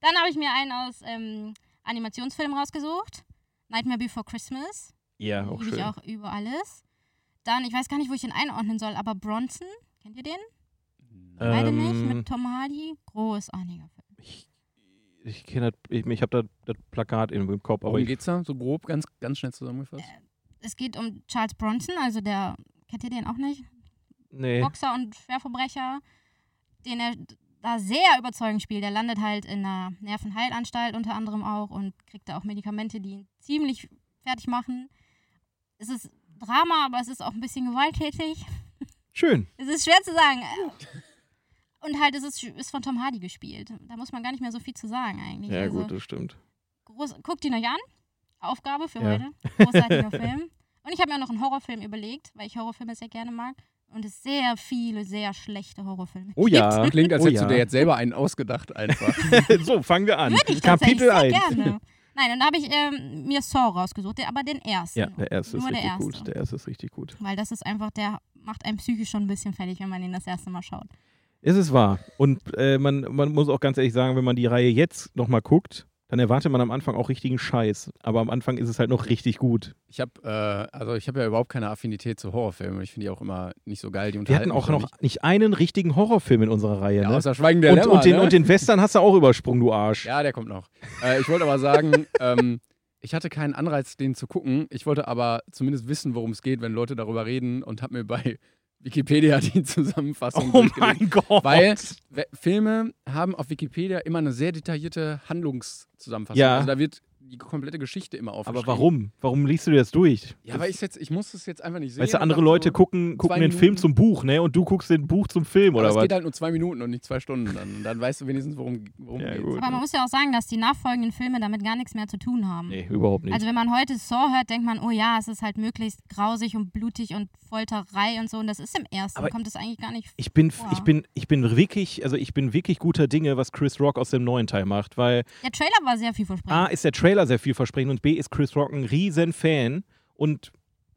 Dann habe ich mir einen aus ähm, Animationsfilmen rausgesucht. Nightmare Before Christmas. Ja, auch Liebe schön. ich auch über alles. Dann, ich weiß gar nicht, wo ich den einordnen soll, aber Bronson, kennt ihr den? Beide nicht, Ähm, mit Tom Hardy. Großartiger Film. Ich, ich kenne ich, ich habe da das Plakat im, im Kopf, aber Worum geht's da? So grob, ganz, ganz schnell zusammengefasst? Es geht um Charles Bronson, also der, kennt ihr den auch nicht? nee. Boxer und Schwerverbrecher, den er da sehr überzeugend spielt. Er landet halt in einer Nervenheilanstalt unter anderem auch und kriegt da auch Medikamente, die ihn ziemlich fertig machen. Es ist Drama, aber es ist auch ein bisschen gewalttätig. Schön. Es ist schwer zu sagen. Und halt, es ist, ist von Tom Hardy gespielt. Da muss man gar nicht mehr so viel zu sagen eigentlich. Ja, also, gut, das stimmt. groß, guckt ihn euch an. Aufgabe für Ja. heute. Großartiger Film. Und ich habe mir auch noch einen Horrorfilm überlegt, weil ich Horrorfilme sehr gerne mag. Und es sehr viele, sehr schlechte Horrorfilme. Oh ja. Klingt, als Oh hättest ja. du dir jetzt selber einen ausgedacht einfach. so, fangen wir an. Würde ich Kapitel sehr 1. gerne. Nein, und da habe ich ähm, mir Saw rausgesucht, der- aber den ersten. Ja, der erste ist Nur der richtig erste. gut. Der erste ist richtig gut. Weil das ist einfach, der macht einen psychisch schon ein bisschen fertig, wenn man ihn das erste Mal schaut. Es ist wahr. Und äh, man, man muss auch ganz ehrlich sagen, wenn man die Reihe jetzt nochmal guckt, dann erwartet man am Anfang auch richtigen Scheiß. Aber am Anfang ist es halt noch richtig gut. Ich habe äh, also ich habe ja überhaupt keine Affinität zu Horrorfilmen. Ich finde die auch immer nicht so geil. Die Wir hatten auch noch nicht einen richtigen Horrorfilm in unserer Reihe. Ja, ne? außer Schweigen der und, Lämmer, und, den, ne? und den Western hast du auch übersprungen, du Arsch. Ja, der kommt noch. Äh, ich wollte aber sagen, ähm, ich hatte keinen Anreiz, den zu gucken. Ich wollte aber zumindest wissen, worum es geht, wenn Leute darüber reden und habe mir bei Wikipedia die Zusammenfassung Oh mein Gott. Weil we- Filme haben auf Wikipedia immer eine sehr detaillierte Handlungszusammenfassung. Ja. Also da wird die komplette Geschichte immer aufgeschrieben. Aber warum? Warum liest du dir das durch? Ja, weil ich jetzt, ich muss es jetzt einfach nicht sehen. Weißt du, andere Leute so, gucken, gucken den Film zum Buch, ne? Und du guckst den Buch zum Film, Aber oder es was? geht halt nur zwei Minuten und nicht zwei Stunden. Dann, dann weißt du wenigstens, worum, worum Ja, geht. gut. Aber man muss ja auch sagen, dass die nachfolgenden Filme damit gar nichts mehr zu tun haben. Nee, überhaupt nicht. Also wenn man heute Saw hört, denkt man, oh ja, es ist halt möglichst grausig und blutig und Folterei und so. Und das ist im ersten, Aber kommt es eigentlich gar nicht Ich bin, Boah. ich bin, ich bin wirklich, also ich bin wirklich guter Dinge, was Chris Rock aus dem neuen Teil macht, weil Der Trailer war sehr vielversprechend. A ist der Trailer sehr vielversprechend und B ist Chris Rock ein riesen Fan und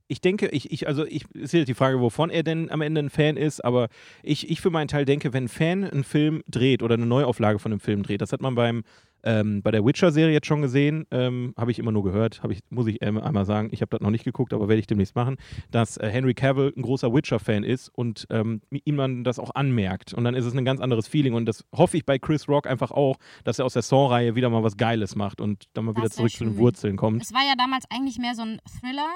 ich denke, ich, ich, also ich, ist jetzt die Frage, wovon er denn am Ende ein Fan ist, aber ich, ich für meinen Teil denke, wenn ein Fan einen Film dreht oder eine Neuauflage von einem Film dreht, das hat man beim, ähm, bei der Witcher-Serie jetzt schon gesehen, ähm, habe ich immer nur gehört, ich, muss ich ähm, einmal sagen, ich habe das noch nicht geguckt, aber werde ich demnächst machen, dass äh, Henry Cavill ein großer Witcher-Fan ist und ähm, ihm man das auch anmerkt. Und dann ist es ein ganz anderes Feeling und das hoffe ich bei Chris Rock einfach auch, dass er aus der Saw-Reihe wieder mal was Geiles macht und dann mal Das wieder zurück zu den schön. Wurzeln kommt. Es war ja damals eigentlich mehr so ein Thriller.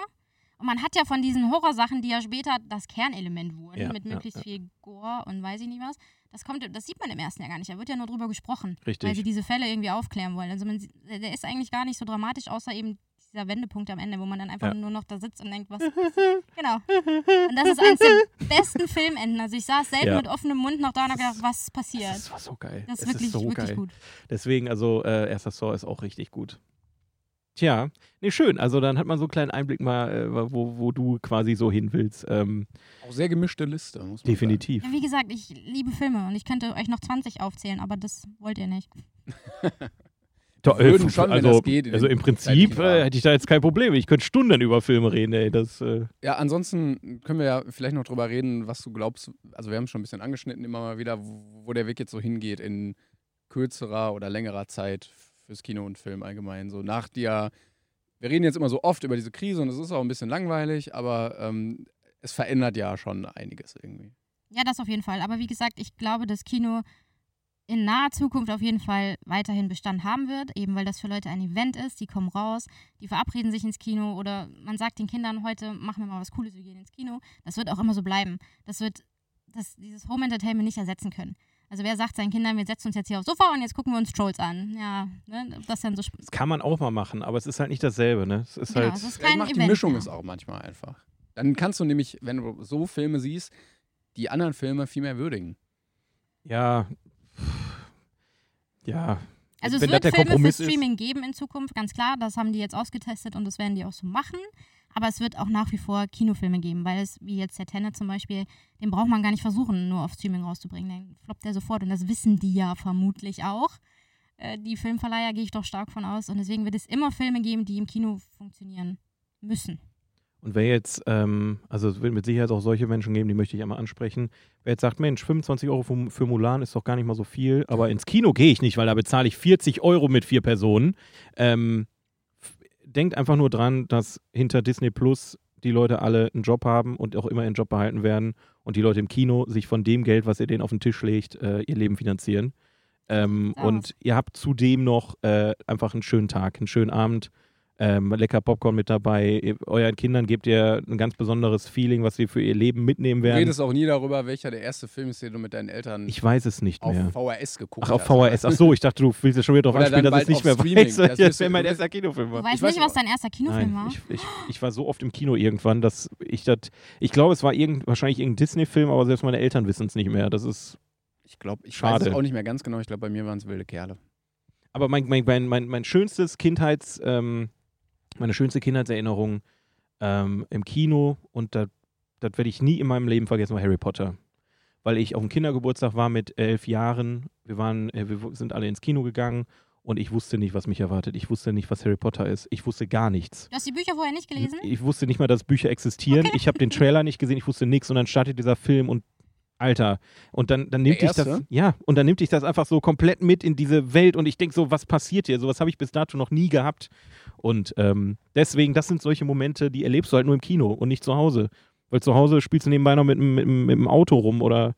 Und man hat ja von diesen Horrorsachen, die ja später das Kernelement wurden, Ja, mit ja, möglichst ja. viel Gore und weiß ich nicht was, das kommt, das sieht man im ersten ja gar nicht. Da wird ja nur drüber gesprochen, Richtig. weil sie diese Fälle irgendwie aufklären wollen. Also man, sieht- der ist eigentlich gar nicht so dramatisch, außer eben dieser Wendepunkt am Ende, wo man dann einfach Ja. nur noch da sitzt und denkt, was Genau. Und das ist eines der besten Filmenden. Also ich saß selten Ja. mit offenem Mund noch da und hab gedacht, was passiert? Das war so geil. Das ist Es wirklich, so wirklich geil. gut. Deswegen, also, äh, erster Saw ist auch richtig gut. Tja, nee, schön. Also, dann hat man so einen kleinen Einblick mal, äh, wo, wo du quasi so hin willst. Ähm, Auch sehr gemischte Liste, muss man definitiv. Ja, wie gesagt, ich liebe Filme und ich könnte euch noch 20 aufzählen, aber das wollt ihr nicht. Doch, würden f- schon, wenn also, das geht, also im Prinzip äh, hätte ich da jetzt kein Problem. Ich könnte Stunden über Filme reden, ey. Das, äh. Ja, ansonsten können wir ja vielleicht noch drüber reden, was du glaubst. Also, wir haben es schon ein bisschen angeschnitten, immer mal wieder, wo, wo der Weg jetzt so hingeht in kürzerer oder längerer Zeit fürs Kino und Film allgemein. So nach dir. Wir reden jetzt immer so oft über diese Krise und es ist auch ein bisschen langweilig, aber ähm, es verändert ja schon einiges irgendwie. Ja, das auf jeden Fall. Aber wie gesagt, ich glaube, dass Kino in naher Zukunft auf jeden Fall weiterhin Bestand haben wird, eben weil das für Leute ein Event ist. Die kommen raus, die verabreden sich ins Kino oder man sagt den Kindern heute, machen wir mal was Cooles, wir gehen ins Kino. Das wird auch immer so bleiben. Das wird das, dieses Home Entertainment nicht ersetzen können. Also wer sagt seinen Kindern, wir setzen uns jetzt hier aufs Sofa und jetzt gucken wir uns Trolls an. Ja, ne, ob das dann so das kann man auch mal machen, aber es ist halt nicht dasselbe, ne? Es ist Genau, halt. es ist kein macht die Event Mischung mehr. es auch manchmal einfach. Dann kannst du nämlich, wenn du so Filme siehst, die anderen Filme viel mehr würdigen. ja. Ja. Also es Wenn wird das der Filme für Kompromiss ist. Streaming geben in Zukunft, ganz klar. Das haben die jetzt ausgetestet und das werden die auch so machen. Aber es wird auch nach wie vor Kinofilme geben, weil es, wie jetzt der Tenet zum Beispiel, den braucht man gar nicht versuchen, nur auf Streaming rauszubringen. Den floppt der sofort und das wissen die ja vermutlich auch. Äh, die Filmverleiher gehe ich doch stark von aus und deswegen wird es immer Filme geben, die im Kino funktionieren müssen. Und wer jetzt, ähm, also es wird mit Sicherheit auch solche Menschen geben, die möchte ich einmal ansprechen. Wer jetzt sagt, Mensch, 25 Euro für, Mulan ist doch gar nicht mal so viel, aber ins Kino gehe ich nicht, weil da bezahle ich 40 Euro mit vier Personen. Ähm, denkt einfach nur dran, dass hinter Disney Plus die Leute alle einen Job haben und auch immer ihren Job behalten werden und die Leute im Kino sich von dem Geld, was ihr denen auf den Tisch legt, äh, ihr Leben finanzieren. Ähm, Aus. und ihr habt zudem noch äh, einfach einen schönen Tag, einen schönen Abend ähm, lecker Popcorn mit dabei. Euren Kindern gebt ihr ein ganz besonderes Feeling, was sie für ihr Leben mitnehmen Du werden. redest auch nie darüber, welcher der erste Film ist, den du mit deinen Eltern Ich weiß es nicht auf mehr. VHS geguckt Ach, auf hast. VHS. Ach so, ich dachte, du willst ja schon wieder darauf anspielen, dass es nicht mehr Streaming. weiß. Das Das wäre du- mein du erster Kinofilm. Du war. weißt Ich weiß nicht, was dein erster Kinofilm war? Nein, ich, ich, ich war so oft im Kino irgendwann, dass ich das. Ich glaube, es war irgend, wahrscheinlich irgendein Disney-Film, aber selbst meine Eltern wissen es nicht mehr. Das ist. Ich glaube, ich weiß Schade. es auch nicht mehr ganz genau. Ich glaube, bei mir waren es wilde Kerle. Aber mein, mein, mein, mein, mein schönstes Kindheits, ähm, meine schönste Kindheitserinnerung ähm, im Kino und das werde ich nie in meinem Leben vergessen, war Harry Potter. Weil ich auf dem Kindergeburtstag war mit elf Jahren. Wir, waren, äh, wir sind alle ins Kino gegangen und ich wusste nicht, was mich erwartet. Ich wusste nicht, was Harry Potter ist. Ich wusste gar nichts. Du hast die Bücher vorher nicht gelesen? Ich wusste nicht mal, dass Bücher existieren. Okay. Ich habe den Trailer nicht gesehen, ich wusste nichts und dann startet dieser Film und Alter, und dann, dann nimmt dich das, ja, und dann nimmt dich das einfach so komplett mit in diese Welt und ich denke so, was passiert hier? Sowas habe ich bis dato noch nie gehabt. Und ähm, deswegen, das sind solche Momente, die erlebst du halt nur im Kino und nicht zu Hause. Weil zu Hause spielst du nebenbei noch mit, dem- mit, mit dem Auto rum oder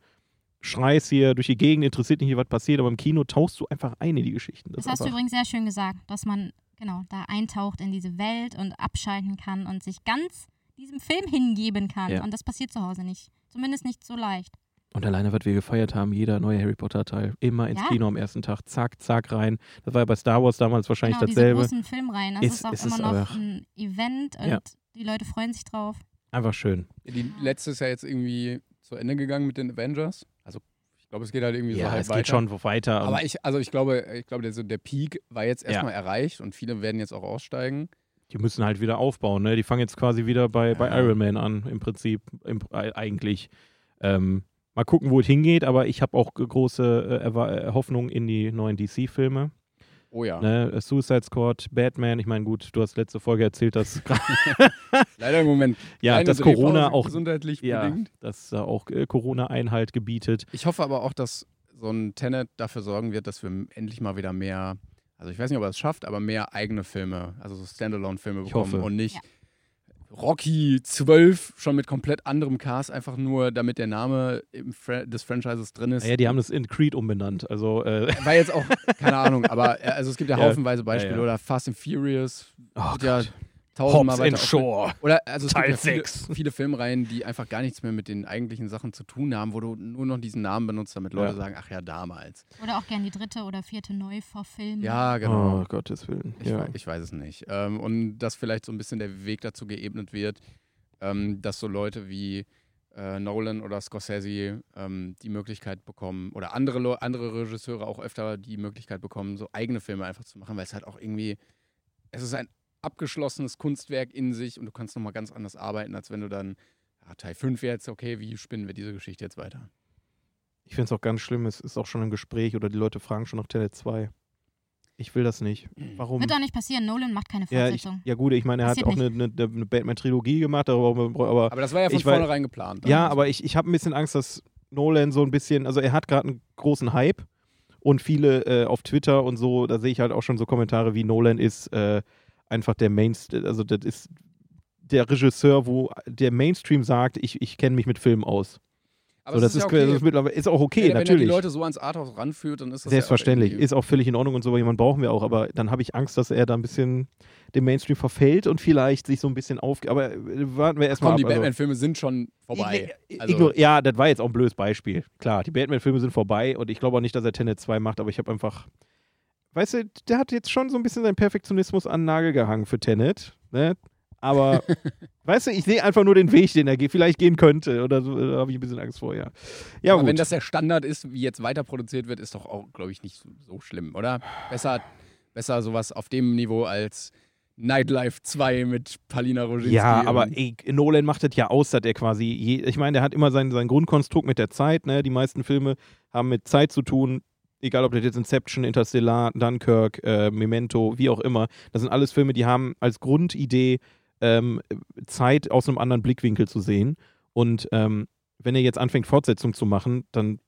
schreist hier durch die Gegend, interessiert nicht, was passiert, aber im Kino tauchst du einfach ein in die Geschichten. Das ist hast du übrigens sehr schön gesagt, dass man genau da eintaucht in diese Welt und abschalten kann und sich ganz diesem Film hingeben kann. Ja. Und das passiert zu Hause nicht. Zumindest nicht so leicht. Und alleine, was wir gefeiert haben, jeder neue Harry Potter-Teil, immer ins Ja. Kino am ersten Tag, zack, zack rein. Das war ja bei Star Wars damals wahrscheinlich genau, dasselbe. diese großen Filmreihen. Das Ist- ist, auch ist immer es noch ein Event und Ja. die Leute freuen sich drauf. Einfach schön. Die letzte ist ja jetzt irgendwie zu Ende gegangen mit den Avengers. Also ich glaube, es geht halt irgendwie so Ja, halb es weiter. geht schon weiter. Aber ich, also ich glaube, ich glaube, der, so der Peak war jetzt Ja. erstmal erreicht und viele werden jetzt auch aussteigen. die müssen halt wieder aufbauen. Ne? Die fangen jetzt quasi wieder bei, bei Ja. Iron Man an, im Prinzip, im, äh, eigentlich. Ähm, mal gucken, wo es hingeht, aber ich habe auch große äh, äh, Hoffnung in die neuen DC-Filme. Oh ja. Ne? Äh, Suicide Squad, Batman, ich meine, gut, du hast letzte Folge erzählt, dass Leider im Moment. ja, dass Corona auch gesundheitlich ja, bedingt. dass da auch äh, Corona Einhalt gebietet. Ich hoffe aber auch, dass so ein Tenet dafür sorgen wird, dass wir endlich mal wieder mehr, also ich weiß nicht, ob er es schafft, aber mehr eigene Filme, also so Standalone-Filme Ich bekommen hoffe. und nicht Ja. Rocky 12 schon mit komplett anderem Cast, einfach nur damit der Name Fra des Franchises drin ist. Naja, die haben das in Creed umbenannt. Also, äh, War jetzt auch, keine Ahnung, aber äh, also es gibt ja Ja. haufenweise Beispiele. Ja, ja. Oder Fast and Furious oh ja Gott. Tausendmal Hobbs weiter Shaw. Oder also es Teil gibt ja viele, sechs. viele Filmreihen, die einfach gar nichts mehr mit den eigentlichen Sachen zu tun haben, wo du nur noch diesen Namen benutzt, damit Leute Ja. sagen, ach ja, damals. Oder auch gern die dritte oder vierte Neuverfilmung. Ja, genau. Oh, Gottes Willen. Ich, ja. wei- ich weiß es nicht. Ähm, und dass vielleicht so ein bisschen der Weg dazu geebnet wird, ähm, dass so Leute wie äh, Nolan oder Scorsese ähm, die Möglichkeit bekommen, oder andere, andere Regisseure auch öfter die Möglichkeit bekommen, so eigene Filme einfach zu machen, weil es halt auch irgendwie, es ist ein abgeschlossenes Kunstwerk in sich und du kannst nochmal ganz anders arbeiten, als wenn du dann, ja, Teil 5 jetzt, okay, wie spinnen wir diese Geschichte jetzt weiter? Ich finde es auch ganz schlimm, es ist auch schon im Gespräch oder die Leute fragen schon nach Tenet 2. Ich will das nicht. Warum? Wird auch nicht passieren. Nolan macht keine Ja, ich, Fortsetzung. ja gut, ich meine, er hat Passiert auch eine, eine, eine Batman-Trilogie gemacht, darüber, aber Aber das war ja von vornherein geplant. ja, Also, aber ich, ich habe ein bisschen Angst, dass Nolan so ein bisschen, also er hat gerade einen großen Hype und viele äh, auf Twitter und so, da sehe ich halt auch schon so Kommentare wie Nolan ist äh, einfach der Mainstream, also das ist der Regisseur, wo der Mainstream sagt, ich, ich kenne mich mit Filmen aus. aber so, das ist, ja okay. ist mittlerweile ist auch okay, wenn, Wenn er natürlich. die Leute so ans Arthouse ranführt, dann ist das Selbstverständlich, Ja auch ist auch völlig in Ordnung und so jemand brauchen wir auch, aber dann habe ich Angst, dass er da ein bisschen dem Mainstream verfällt und vielleicht sich so ein bisschen auf. Aber äh, warten wir erstmal Komm, ab. die also- Batman-Filme sind schon vorbei. Also- ja, das war jetzt auch ein blödes Beispiel. Klar, die Batman-Filme sind vorbei und ich glaube auch nicht, dass er Tenet 2 macht, aber ich habe einfach. Weißt du, der hat jetzt schon so ein bisschen seinen Perfektionismus an den Nagel gehangen für Tenet, ne? Aber, weißt du, ich sehe einfach nur den Weg, den er ge- vielleicht gehen könnte. Oder so, da habe ich ein bisschen Angst vor, ja. Ja, Aber gut. wenn das der Standard ist, wie jetzt weiter produziert wird, ist doch auch, glaube ich, nicht so, so schlimm, oder? Besser, besser sowas auf dem Niveau als Nightlife 2 mit Palina Roginski. Ja, aber ey, Nolan macht das ja aus, dass er quasi, je, ich meine, der hat immer sein, sein Grundkonstrukt mit der Zeit, ne? Die meisten Filme haben mit Zeit zu tun, egal ob das jetzt Inception, Interstellar, Dunkirk, äh, Memento, wie auch immer. Das sind alles Filme, die haben als Grundidee ähm, Zeit aus einem anderen Blickwinkel zu sehen. Und ähm, wenn er jetzt anfängt, Fortsetzung zu machen, dann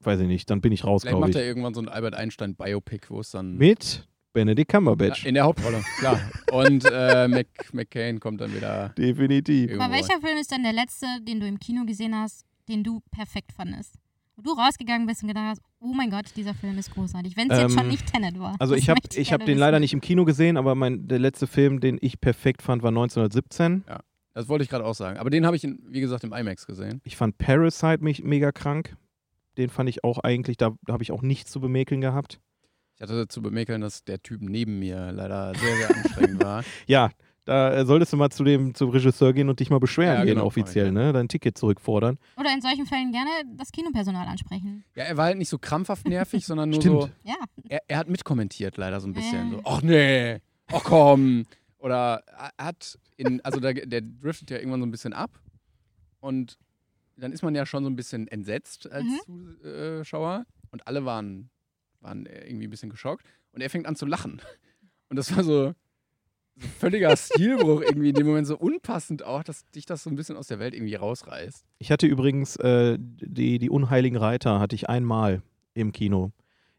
weiß ich nicht, dann bin ich raus, Vielleicht macht ich. er irgendwann so ein Albert Einstein-Biopic, wo es dann. Mit Benedict Cumberbatch. in der Hauptrolle, klar. Und äh, Mac, McCain kommt dann wieder. Definitiv. Aber welcher Film ist denn der letzte, den du im Kino gesehen hast, den du perfekt fandest? Wo du rausgegangen bist und gedacht hast, oh mein Gott, dieser Film ist großartig. Wenn es jetzt Ähm, schon nicht Tenet war. Also ich habe ich hab den leider nicht im Kino gesehen, aber mein, der letzte Film, den ich perfekt fand, war 1917. Das wollte ich gerade auch sagen. Aber den habe ich, in, wie gesagt, im IMAX gesehen. Ich fand Parasite mich mega krank. Den fand ich auch eigentlich, da, da habe ich auch nichts zu bemäkeln gehabt. Ich hatte zu bemäkeln, dass der Typ neben mir leider sehr, sehr anstrengend war. Ja, da äh, solltest du mal zu dem, zum Regisseur gehen und dich mal beschweren Ja, gehen, genau, offiziell, ne? Dein Ticket zurückfordern. Oder in solchen Fällen gerne das Kinopersonal ansprechen. Ja, er war halt nicht so krampfhaft nervig, sondern nur Stimmt. so. Ja, Er, er hat mitkommentiert leider so ein bisschen. Äh. So, ach nee, ach komm. Oder er hat in, also der, der driftet ja irgendwann so ein bisschen ab und dann ist man ja schon so ein bisschen entsetzt als Mhm. Zuschauer und alle waren, waren irgendwie ein bisschen geschockt und er fängt an zu lachen. Und das war so völliger Stilbruch irgendwie in dem Moment so unpassend auch, dass dich das so ein bisschen aus der Welt irgendwie rausreißt. Ich hatte übrigens äh, die, die Unheiligen Reiter hatte ich einmal im Kino.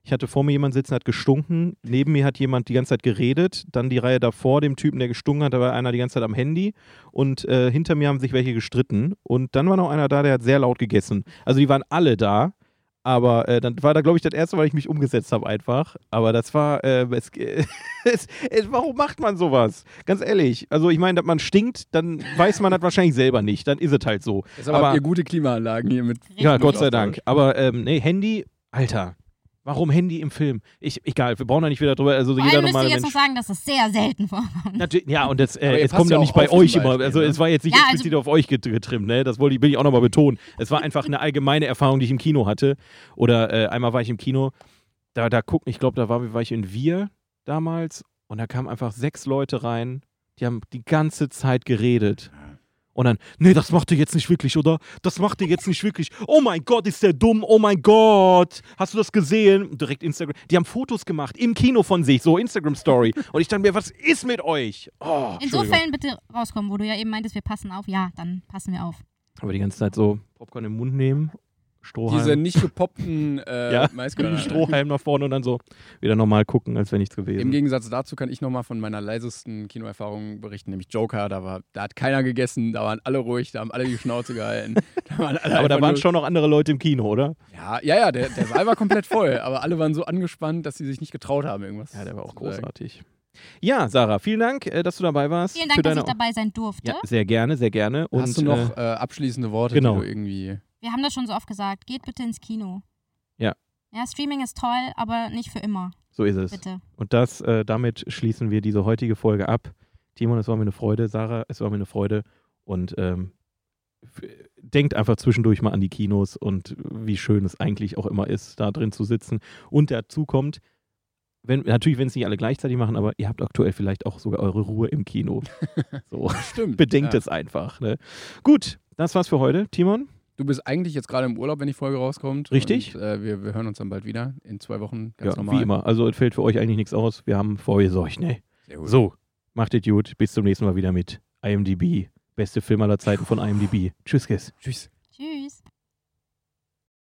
Ich hatte vor mir jemand sitzen, hat gestunken. Neben mir hat jemand die ganze Zeit geredet. Dann die Reihe davor, dem Typen, der gestunken hat, da war einer die ganze Zeit am Handy. Und äh, hinter mir haben sich welche gestritten. Und dann war noch einer da, der hat sehr laut gegessen. Also die waren alle da. Aber äh, dann war da, glaube ich, das erste, weil ich mich umgesetzt habe einfach. Aber das war, äh, es, es, es, warum macht man sowas? Ganz ehrlich. Also ich meine, dass man stinkt, dann weiß man das wahrscheinlich selber nicht. Dann ist es halt so. Deshalb Aber- habt ihr gute Klimaanlagen hier mit. Ja. Gott sei Dank. Aber ähm, nee, Handy, Alter. Warum Handy im Film? Ich, egal, wir brauchen da nicht wieder drüber. Also Vor jeder allem müsst ihr jetzt noch Mensch. sagen, dass es sehr selten vorkommt. Natürlich, ja, und das, äh, passt kommt ja ja nicht bei euch immer. Beispiel, Also ne? es war jetzt nicht Ja, also- explizit auf euch get- getrimmt, ne? Das wollte ich, will ich auch nochmal betonen. Es war einfach eine allgemeine Erfahrung, die ich im Kino hatte. Oder äh, einmal war ich im Kino, da, da gucken, ich glaube, da war, war ich in Wir damals und da kamen einfach sechs Leute rein, die haben die ganze Zeit geredet. Und dann, nee, das macht ihr jetzt nicht wirklich, oder? Das macht ihr jetzt nicht wirklich. Oh mein Gott, ist der dumm. Oh mein Gott. Hast du das gesehen? Direkt Instagram. Die haben Fotos gemacht im Kino von sich, so Instagram-Story. Und ich dachte mir, was ist mit euch? Oh, In so. Fällen bitte rauskommen, wo du ja eben meintest, wir passen auf. Ja, dann passen wir auf. Aber die ganze Zeit so Popcorn im Mund nehmen, Strohhalm. Diese nicht gepoppten äh, ja, Maiskörner. Strohhalm nach vorne und dann so wieder normal gucken, als wäre nichts Im gewesen. Gegensatz dazu kann ich nochmal von meiner leisesten Kinoerfahrung berichten, nämlich Joker. Da, war, da hat keiner gegessen, da waren alle ruhig, da haben alle die Schnauze gehalten. Da waren alle Aber da waren nur- schon noch andere Leute im Kino, oder? Ja, ja, ja der, der Saal war komplett voll, aber alle waren so angespannt, dass sie sich nicht getraut haben, irgendwas Ja, der war auch zu sagen. großartig. Ja, Sarah, vielen Dank, äh, dass du dabei warst. Vielen für Dank, dass ich dabei sein durfte. Ja, sehr gerne, sehr gerne. Und, Hast du noch äh, abschließende Worte, genau. die du irgendwie... Wir haben das schon so oft gesagt. Geht bitte ins Kino. Ja. Ja, Streaming ist toll, aber nicht für immer. So ist es. Bitte. Und das, äh, damit schließen wir diese heutige Folge ab. Timon, es war mir eine Freude. Sarah, es war mir eine Freude. Und ähm, denkt einfach zwischendurch mal an die Kinos und wie schön es eigentlich auch immer ist, da drin zu sitzen. Und dazu kommt, wenn, natürlich, wenn es nicht alle gleichzeitig machen, aber ihr habt aktuell vielleicht auch sogar eure Ruhe im Kino. So, Stimmt. bedenkt ja. es einfach. Ne? Gut, das war's für heute. Timon, Du bist eigentlich jetzt gerade im Urlaub, wenn die Folge rauskommt. Richtig. Und, äh, wir, wir hören uns dann bald wieder. In zwei Wochen, ganz ja, normal. wie immer. Also es fällt für euch eigentlich nichts aus. Wir haben vorgesorgt, ne? Sehr gut. So, macht es gut. Bis zum nächsten Mal wieder mit IMDb. Beste Film aller Zeiten von IMDb. Tschüss, Kiss. Tschüss.